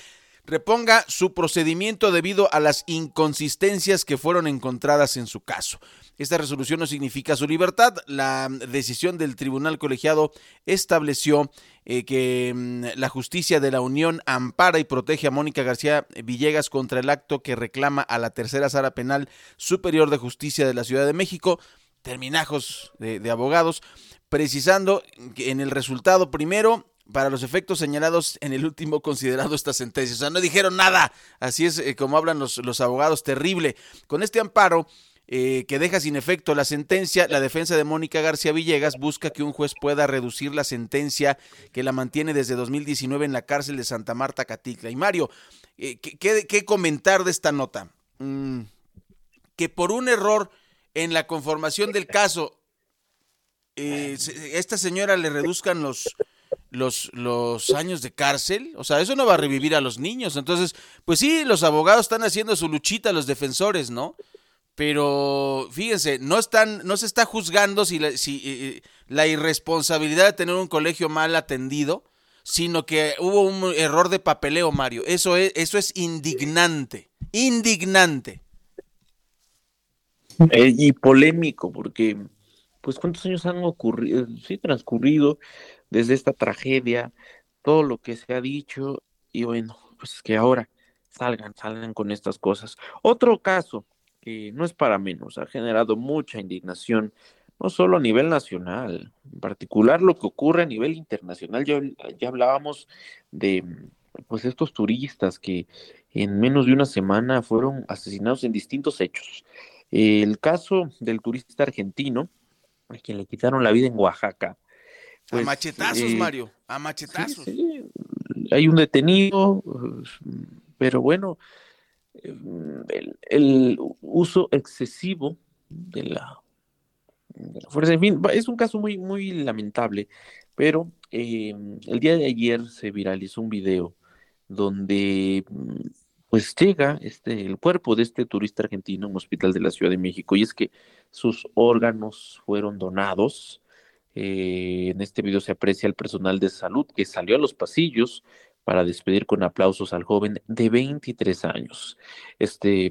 reponga su procedimiento debido a las inconsistencias que fueron encontradas en su caso. Esta resolución no significa su libertad. La decisión del tribunal colegiado estableció eh, que mm, la justicia de la Unión ampara y protege a Mónica García Villegas contra el acto que reclama a la tercera sala penal superior de justicia de la Ciudad de México, terminajos de, de abogados, precisando que en el resultado primero para los efectos señalados en el último considerado esta sentencia. O sea, no dijeron nada. Así es eh, como hablan los, los, abogados, terrible. Con este amparo eh, que deja sin efecto la sentencia, la defensa de Mónica García Villegas busca que un juez pueda reducir la sentencia que la mantiene desde 2019 en la cárcel de Santa Marta, Catitla. Y Mario, eh, ¿qué, ¿qué, comentar de esta nota? Mm, que por un error en la conformación del caso, esta señora le reduzcan los los, los años de cárcel. O sea, eso no va a revivir a los niños. Entonces, pues sí, los abogados están haciendo su luchita, los defensores, ¿no? Pero fíjense, no están, no se está juzgando si la, eh, eh, irresponsabilidad de tener un colegio mal atendido, sino que hubo un error de papeleo, Mario. Eso es, eso es indignante, indignante. Eh, y polémico, porque, pues, ¿cuántos años han ocurrido, sí, transcurrido desde esta tragedia, todo lo que se ha dicho, y bueno, pues que ahora salgan, salgan con estas cosas. Otro caso que no es para menos, ha generado mucha indignación, no solo a nivel nacional, en particular lo que ocurre a nivel internacional. Ya, ya hablábamos de pues estos turistas que en menos de una semana fueron asesinados en distintos hechos. El caso del turista argentino, a quien le quitaron la vida en Oaxaca, a pues, machetazos, eh, Mario, a machetazos. Hay un detenido, pero bueno, el, uso excesivo de la, fuerza, en fin, es un caso muy, muy lamentable, pero eh, el día de ayer se viralizó un video donde pues llega este, el cuerpo de este turista argentino en un hospital de la Ciudad de México y es que sus órganos fueron donados eh, en este video se aprecia el personal de salud que salió a los pasillos para despedir con aplausos al joven de 23 años. Este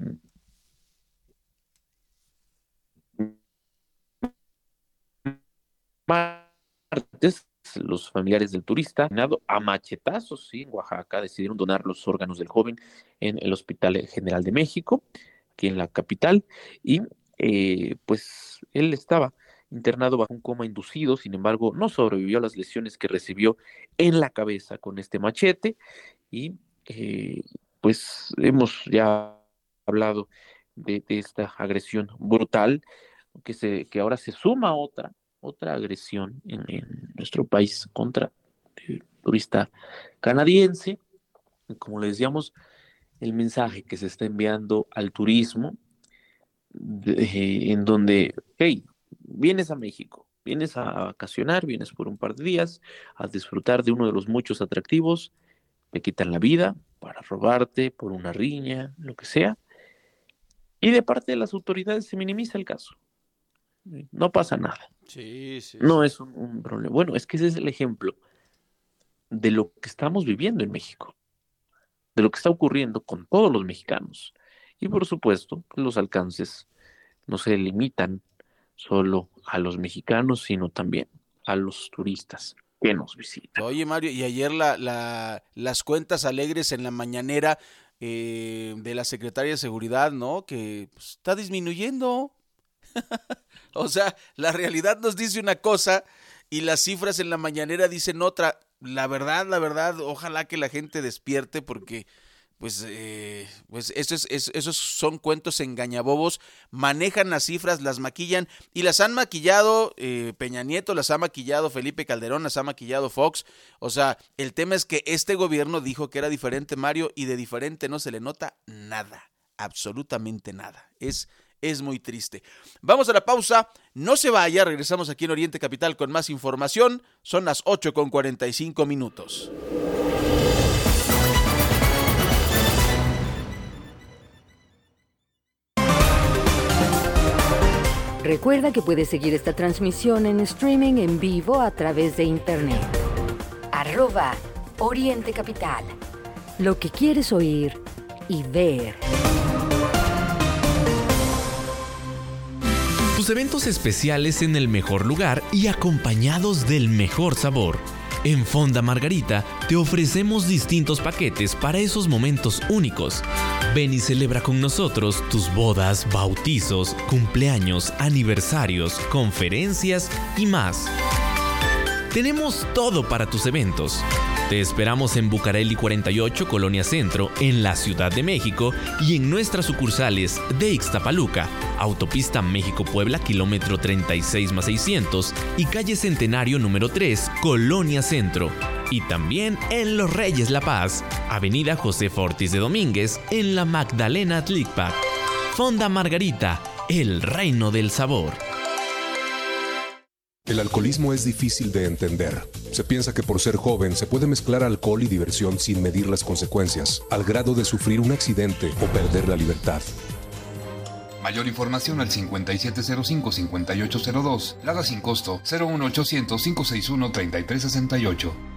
martes, los familiares del turista, a machetazos, sí, en Oaxaca, decidieron donar los órganos del joven en el Hospital General de México, aquí en la capital, y eh, pues él estaba internado bajo un coma inducido, sin embargo, no sobrevivió a las lesiones que recibió en la cabeza con este machete y eh, pues hemos ya hablado de, esta agresión brutal que, se, que ahora se suma otra, otra agresión en, nuestro país contra el turista canadiense. Como le decíamos, el mensaje que se está enviando al turismo, en donde, hey, vienes a México, vienes a vacacionar, vienes por un par de días a disfrutar de uno de los muchos atractivos, te quitan la vida para robarte por una riña, lo que sea, y de parte de las autoridades se minimiza el caso. No pasa nada. Sí, sí, no es un, problema. Bueno, es que ese es el ejemplo de lo que estamos viviendo en México, de lo que está ocurriendo con todos los mexicanos. Y por supuesto, los alcances no se limitan solo a los mexicanos, sino también a los turistas que nos visitan. Oye, Mario, y ayer la, la, las cuentas alegres en la mañanera eh, de la Secretaria de Seguridad, ¿no? Que pues, está disminuyendo. o sea, la realidad nos dice una cosa y las cifras en la mañanera dicen otra. La verdad, la verdad, ojalá que la gente despierte porque pues, eh, pues eso es, esos son cuentos engañabobos, manejan las cifras, las maquillan y las han maquillado eh, Peña Nieto, las ha maquillado Felipe Calderón, las ha maquillado Fox. O sea, el tema es que este gobierno dijo que era diferente Mario y de diferente no se le nota nada, absolutamente nada. Es, es muy triste. Vamos a la pausa, no se vaya, regresamos aquí en Oriente Capital con más información. Son las 8 con 45 minutos. Recuerda que puedes seguir esta transmisión en streaming en vivo a través de internet. Arroba Oriente Capital. Lo que quieres oír y ver. Tus eventos especiales en el mejor lugar y acompañados del mejor sabor. En Fonda Margarita te ofrecemos distintos paquetes para esos momentos únicos Ven y celebra con nosotros tus bodas, bautizos, cumpleaños, aniversarios, conferencias y más. Tenemos todo para tus eventos. Te esperamos en Bucareli 48, Colonia Centro, en la Ciudad de México y en nuestras sucursales de Ixtapaluca, Autopista México-Puebla, kilómetro 36 más 600 y calle Centenario número 3, Colonia Centro. Y también en Los Reyes La Paz, Avenida José Fortis de Domínguez, en la Magdalena Tlicpac. Fonda Margarita, el reino del sabor. El alcoholismo es difícil de entender. Se piensa que por ser joven se puede mezclar alcohol y diversión sin medir las consecuencias, al grado de sufrir un accidente o perder la libertad. Mayor información al 5705-5802, Lada sin costo 01800-561-3368.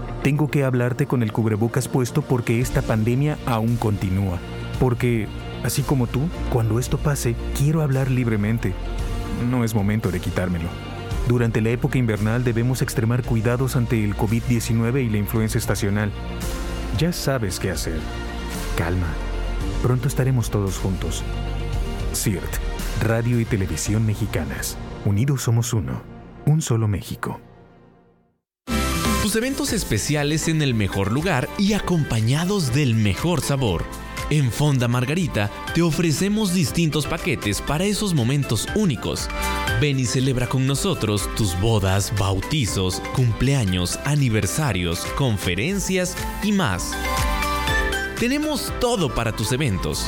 tengo que hablarte con el cubrebocas puesto porque esta pandemia aún continúa. Porque, así como tú, cuando esto pase, quiero hablar libremente. No es momento de quitármelo. Durante la época invernal debemos extremar cuidados ante el COVID-19 y la influenza estacional. Ya sabes qué hacer. Calma. Pronto estaremos todos juntos. CIRT, Radio y Televisión Mexicanas. Unidos somos uno. Un solo México. Eventos especiales en el mejor lugar y acompañados del mejor sabor. En Fonda Margarita te ofrecemos distintos paquetes para esos momentos únicos. Ven y celebra con nosotros tus bodas, bautizos, cumpleaños, aniversarios, conferencias y más. Tenemos todo para tus eventos.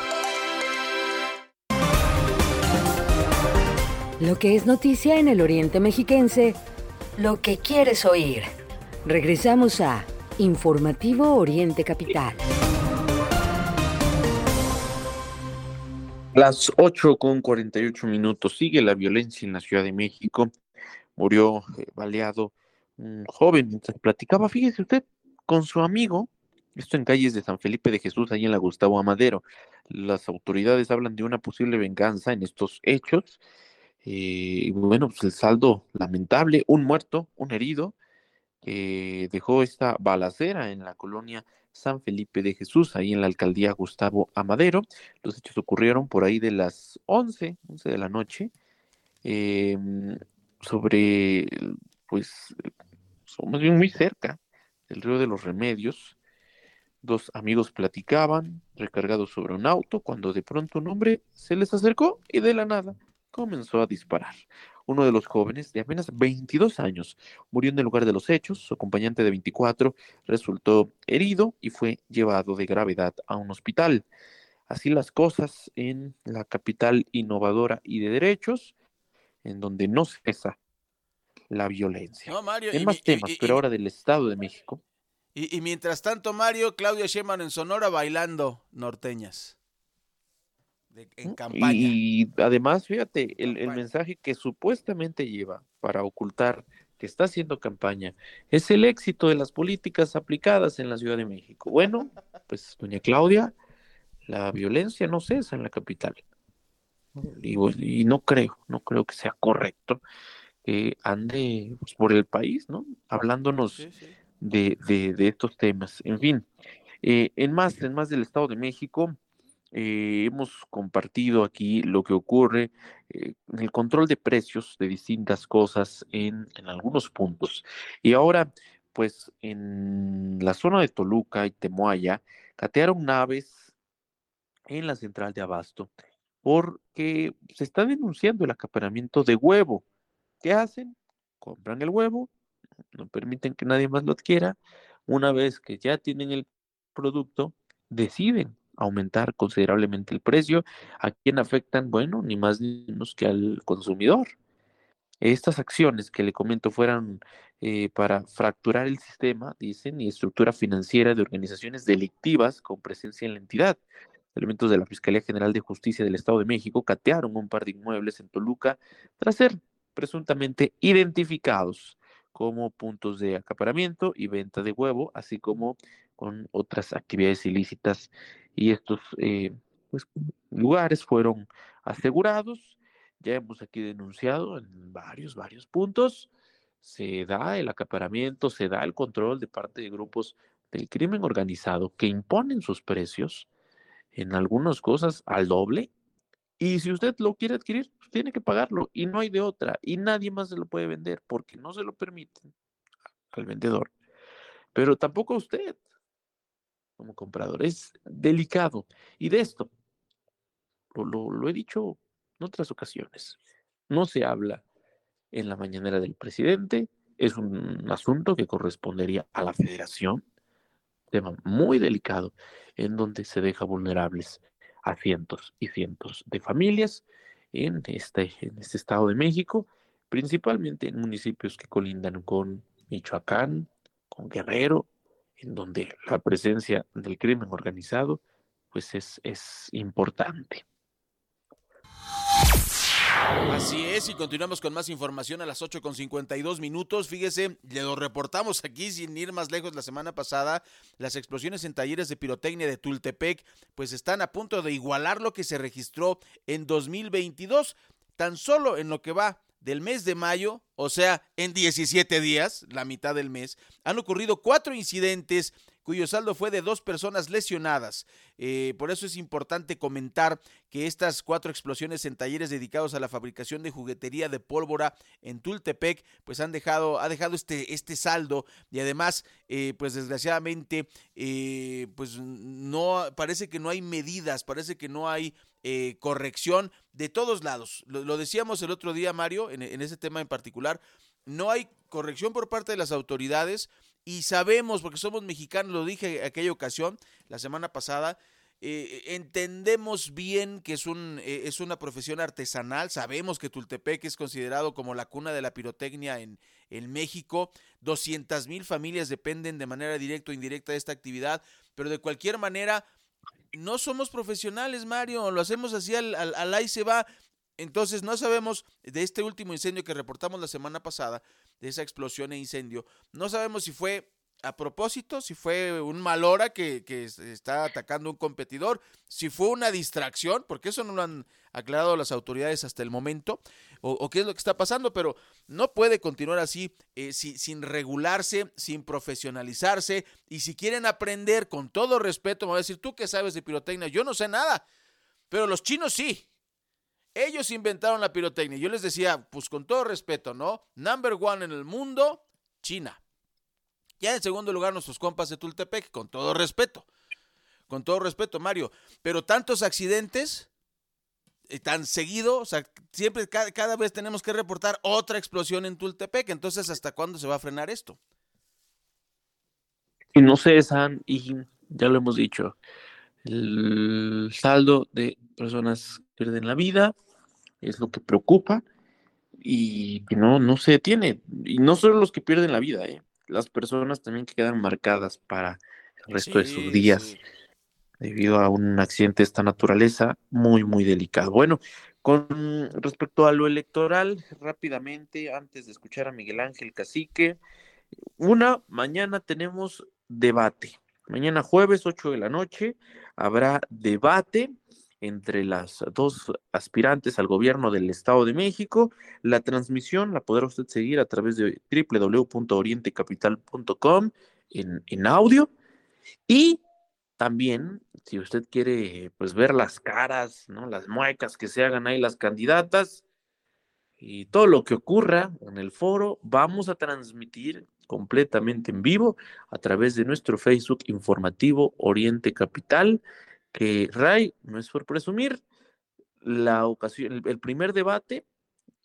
Lo que es noticia en el Oriente Mexiquense, lo que quieres oír. Regresamos a Informativo Oriente Capital. Las 8 con 48 minutos. Sigue la violencia en la Ciudad de México. Murió eh, baleado un joven mientras platicaba, fíjese usted, con su amigo. Esto en calles de San Felipe de Jesús, ahí en la Gustavo Amadero. Las autoridades hablan de una posible venganza en estos hechos. Eh, y bueno, pues el saldo lamentable, un muerto, un herido, que dejó esta balacera en la colonia San Felipe de Jesús, ahí en la alcaldía Gustavo Amadero. Los hechos ocurrieron por ahí de las 11, 11 de la noche, em, sobre, pues, somos bien muy cerca del río de los Remedios. Dos amigos platicaban, recargados sobre un auto, cuando de pronto un hombre se les acercó y de la nada comenzó a disparar. Uno de los jóvenes, de apenas 22 años, murió en el lugar de los hechos. Su acompañante de 24 resultó herido y fue llevado de gravedad a un hospital. Así las cosas en la capital innovadora y de derechos, en donde no cesa la violencia. No, Mario, en y más y- temas, y- pero ahora del Estado de México. Y, y mientras tanto, Mario, Claudia Sheinbaum en Sonora bailando norteñas. De- en campaña. Y, además, fíjate, el, el mensaje que supuestamente lleva para ocultar que está haciendo campaña es el éxito de las políticas aplicadas en la Ciudad de México. Bueno, pues doña Claudia, la violencia no cesa en la capital. Y, y no creo, no creo que sea correcto que ande pues, por el país, ¿no? Hablándonos de, de- de estos temas. En fin, eh, en más, en más del Estado de México, eh, hemos compartido aquí lo que ocurre eh, en el control de precios de distintas cosas en, en algunos puntos. Y ahora, pues en la zona de Toluca y Temoaya, catearon naves en la central de Abasto porque se está denunciando el acaparamiento de huevo. ¿Qué hacen? Compran el huevo, no permiten que nadie más lo adquiera. Una vez que ya tienen el producto, deciden aumentar considerablemente el precio. ¿A quién afectan? Bueno, ni más ni menos que al consumidor. Estas acciones que le comento fueran eh, para fracturar el sistema, dicen, y estructura financiera de organizaciones delictivas con presencia en la entidad. Elementos de la Fiscalía General de Justicia del Estado de México catearon un par de inmuebles en Toluca tras ser presuntamente identificados como puntos de acaparamiento y venta de huevo, así como con otras actividades ilícitas. Y estos eh, pues, lugares fueron asegurados. Ya hemos aquí denunciado en varios, varios puntos. Se da el acaparamiento, se da el control de parte de grupos del crimen organizado que imponen sus precios en algunas cosas al doble. Y si usted lo quiere adquirir, pues tiene que pagarlo y no hay de otra. Y nadie más se lo puede vender porque no se lo permiten al vendedor. Pero tampoco a usted como comprador. Es delicado. Y de esto, lo, he dicho en otras ocasiones, no se habla en la mañanera del presidente. Es un asunto que correspondería a la federación, tema muy delicado, en donde se deja vulnerables a cientos y cientos de familias en este, en este estado de México, principalmente en municipios que colindan con Michoacán, con Guerrero, en donde la presencia del crimen organizado pues es, es importante. Así es, y continuamos con más información a las 8 con 52 minutos. Fíjese, le lo reportamos aquí sin ir más lejos la semana pasada. Las explosiones en talleres de pirotecnia de Tultepec, pues están a punto de igualar lo que se registró en 2022. Tan solo en lo que va del mes de mayo, o sea, en 17 días, la mitad del mes, han ocurrido cuatro incidentes cuyo saldo fue de dos personas lesionadas. Eh, por eso es importante comentar que estas cuatro explosiones en talleres dedicados a la fabricación de juguetería de pólvora en Tultepec, pues han dejado, ha dejado este, este saldo y además, eh, pues desgraciadamente, eh, pues no, parece que no hay medidas, parece que no hay eh, corrección de todos lados. Lo, decíamos el otro día, Mario, en ese tema en particular, no hay corrección por parte de las autoridades y sabemos, porque somos mexicanos, lo dije aquella ocasión, la semana pasada, eh, entendemos bien que es, un, eh, es una profesión artesanal, sabemos que Tultepec es considerado como la cuna de la pirotecnia en, en México, 200 mil familias dependen de manera directa o indirecta de esta actividad, pero de cualquier manera, no somos profesionales, Mario, lo hacemos así al, al, al ahí se va. Entonces no sabemos de este último incendio que reportamos la semana pasada, de esa explosión e incendio, no sabemos si fue a propósito, si fue un mal hora que, que está atacando un competidor, si fue una distracción, porque eso no lo han aclarado las autoridades hasta el momento, o, qué es lo que está pasando, pero no puede continuar así eh, si, sin regularse, sin profesionalizarse, y si quieren aprender con todo respeto, me voy a decir, tú que sabes de pirotecnia, yo no sé nada, pero los chinos sí. Ellos inventaron la pirotecnia. Yo les decía, pues con todo respeto, ¿no? Number one en el mundo, China. Ya en segundo lugar, nuestros compas de Tultepec, con todo respeto. Con todo respeto, Mario. Pero tantos accidentes, eh, tan seguido, o sea, siempre cada, cada, vez tenemos que reportar otra explosión en Tultepec, entonces ¿hasta cuándo se va a frenar esto? Y no cesan, y ya lo hemos dicho, el saldo de personas pierden la vida es lo que preocupa y que no, no se detiene. Y no solo los que pierden la vida, ¿eh? las personas también que quedan marcadas para el resto de sus días debido a un accidente de esta naturaleza muy, muy delicado. Bueno, con respecto a lo electoral, rápidamente, antes de escuchar a Miguel Ángel Cacique, una, mañana tenemos debate. Mañana jueves, 8 de la noche, habrá debate entre las dos aspirantes al gobierno del Estado de México. La transmisión la podrá usted seguir a través de www.orientecapital.com en, en audio y también, si usted quiere pues ver las caras, ¿no? Las muecas que se hagan ahí las candidatas y todo lo que ocurra en el foro, vamos a transmitir completamente en vivo a través de nuestro Facebook informativo Oriente Capital, que Ray, no es por presumir, la ocasión, el, primer debate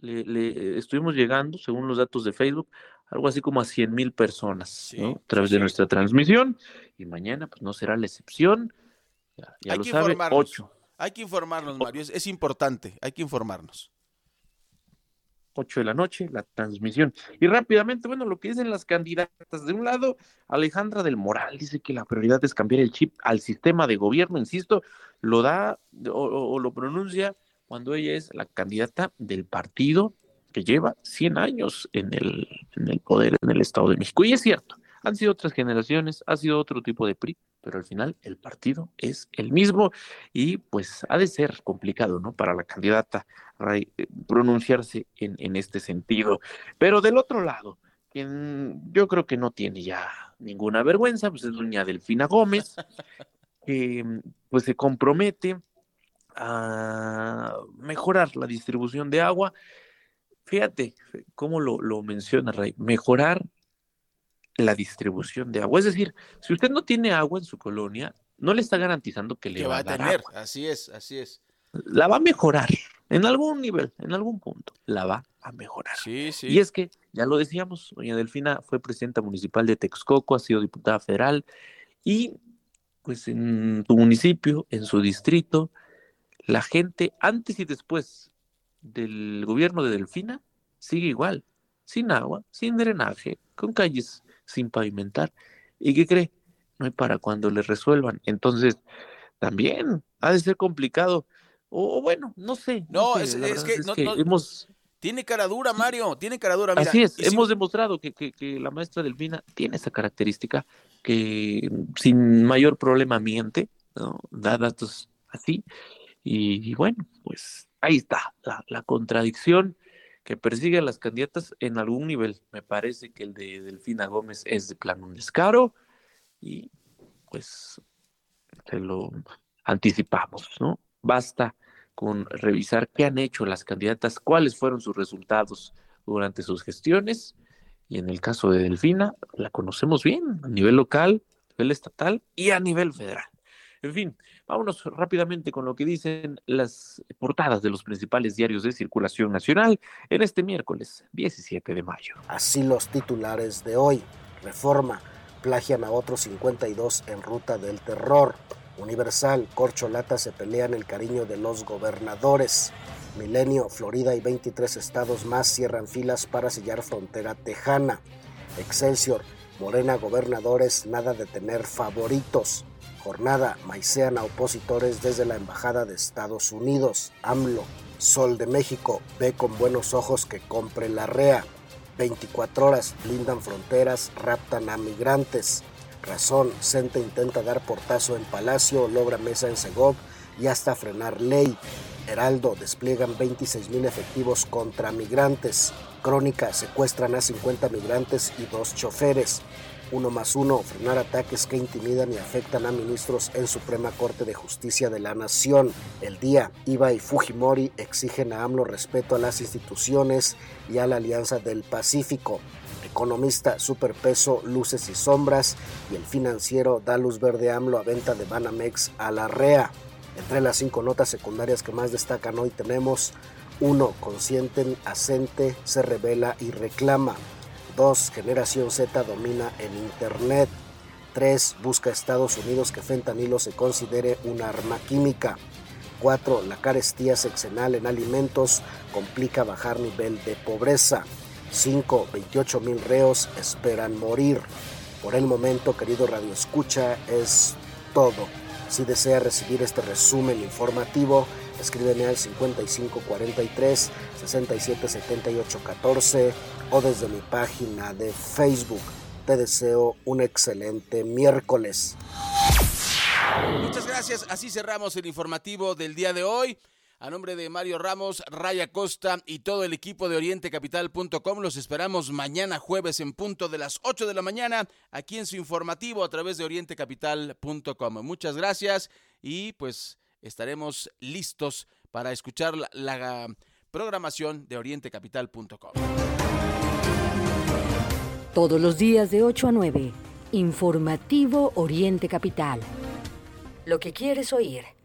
le, estuvimos llegando, según los datos de Facebook, algo así como a 100 mil personas a través de nuestra transmisión. Y mañana, pues no será la excepción. Ya, hay lo que sabe, ocho. Hay que informarnos, Mario, es, importante, hay que informarnos. 8 de la noche, la transmisión. Y rápidamente, bueno, lo que dicen las candidatas. De un lado, Alejandra del Moral dice que la prioridad es cambiar el chip al sistema de gobierno, insisto, lo da o lo pronuncia cuando ella es la candidata del partido que lleva 100 años en el, en el poder en el Estado de México. Y es cierto, han sido otras generaciones, ha sido otro tipo de PRI, pero al final el partido es el mismo y pues ha de ser complicado, ¿no? Para la candidata eh, pronunciarse en, en este sentido. Pero del otro lado, quien yo creo que no tiene ya ninguna vergüenza, pues es doña Delfina Gómez, que pues se compromete a mejorar la distribución de agua Fíjate cómo lo, lo menciona Ray, mejorar la distribución de agua. Es decir, si usted no tiene agua en su colonia, no le está garantizando que le va, a tener. Así es, así es. La va a mejorar en algún nivel, en algún punto, la va a mejorar. Sí, sí. Y es que, ya lo decíamos, doña Delfina fue presidenta municipal de Texcoco, ha sido diputada federal y pues en su municipio, en su distrito, la gente antes y después del gobierno de Delfina sigue igual, sin agua, sin drenaje, con calles sin pavimentar. ¿Y qué cree? No hay para cuando le resuelvan. Entonces, también ha de ser complicado. O, bueno, no sé. No, es, que, hemos... Tiene cara dura, Mario, tiene cara dura. Así es, hemos demostrado que, que, la maestra Delfina tiene esa característica, que sin mayor problema miente, ¿no? da datos así. y bueno, pues ahí está la, contradicción que persigue a las candidatas en algún nivel. Me parece que el de Delfina Gómez es de plano un descaro y pues se lo anticipamos, ¿no? Basta con revisar qué han hecho las candidatas, cuáles fueron sus resultados durante sus gestiones y en el caso de Delfina la conocemos bien a nivel local, a nivel estatal y a nivel federal. En fin, vámonos rápidamente con lo que dicen las portadas de los principales diarios de circulación nacional en este miércoles 17 de mayo. Así los titulares de hoy. Reforma, plagian a otros 52 en ruta del terror. Universal, Corcholata se pelean el cariño de los gobernadores. Milenio, Florida y 23 estados más cierran filas para sellar frontera tejana. Excelsior, Morena gobernadores, nada de tener favoritos jornada maicean a opositores desde la Embajada de Estados Unidos. AMLO, Sol de México, ve con buenos ojos que compre la REA. 24 horas, blindan fronteras, raptan a migrantes. Razón, Cente intenta dar portazo en Palacio, logra mesa en Segov y hasta frenar ley. Heraldo, despliegan 26 mil efectivos contra migrantes. Crónica, secuestran a 50 migrantes y dos choferes. Uno más uno, frenar ataques que intimidan y afectan a ministros en Suprema Corte de Justicia de la Nación. El día, Iba y Fujimori exigen a AMLO respeto a las instituciones y a la Alianza del Pacífico. Economista, superpeso, luces y sombras. Y el financiero da luz verde AMLO a venta de Banamex a la REA. Entre las cinco notas secundarias que más destacan hoy tenemos 1. Consienten, asente, se revela y reclama. 2. Generación Z domina en Internet. 3. Busca Estados Unidos que fentanilo se considere un arma química. 4. La carestía sexenal en alimentos complica bajar nivel de pobreza. 5. 28 mil reos esperan morir. Por el momento, querido Radio Escucha, es todo. Si desea recibir este resumen informativo, escríbeme al 5543 677814 o desde mi página de Facebook. Te deseo un excelente miércoles. Muchas gracias. Así cerramos el informativo del día de hoy. A nombre de Mario Ramos, Raya Costa y todo el equipo de orientecapital.com, los esperamos mañana jueves en punto de las 8 de la mañana aquí en su informativo a través de orientecapital.com. Muchas gracias y pues estaremos listos para escuchar la, programación de orientecapital.com. Todos los días de 8 a 9, informativo Oriente Capital. Lo que quieres oír.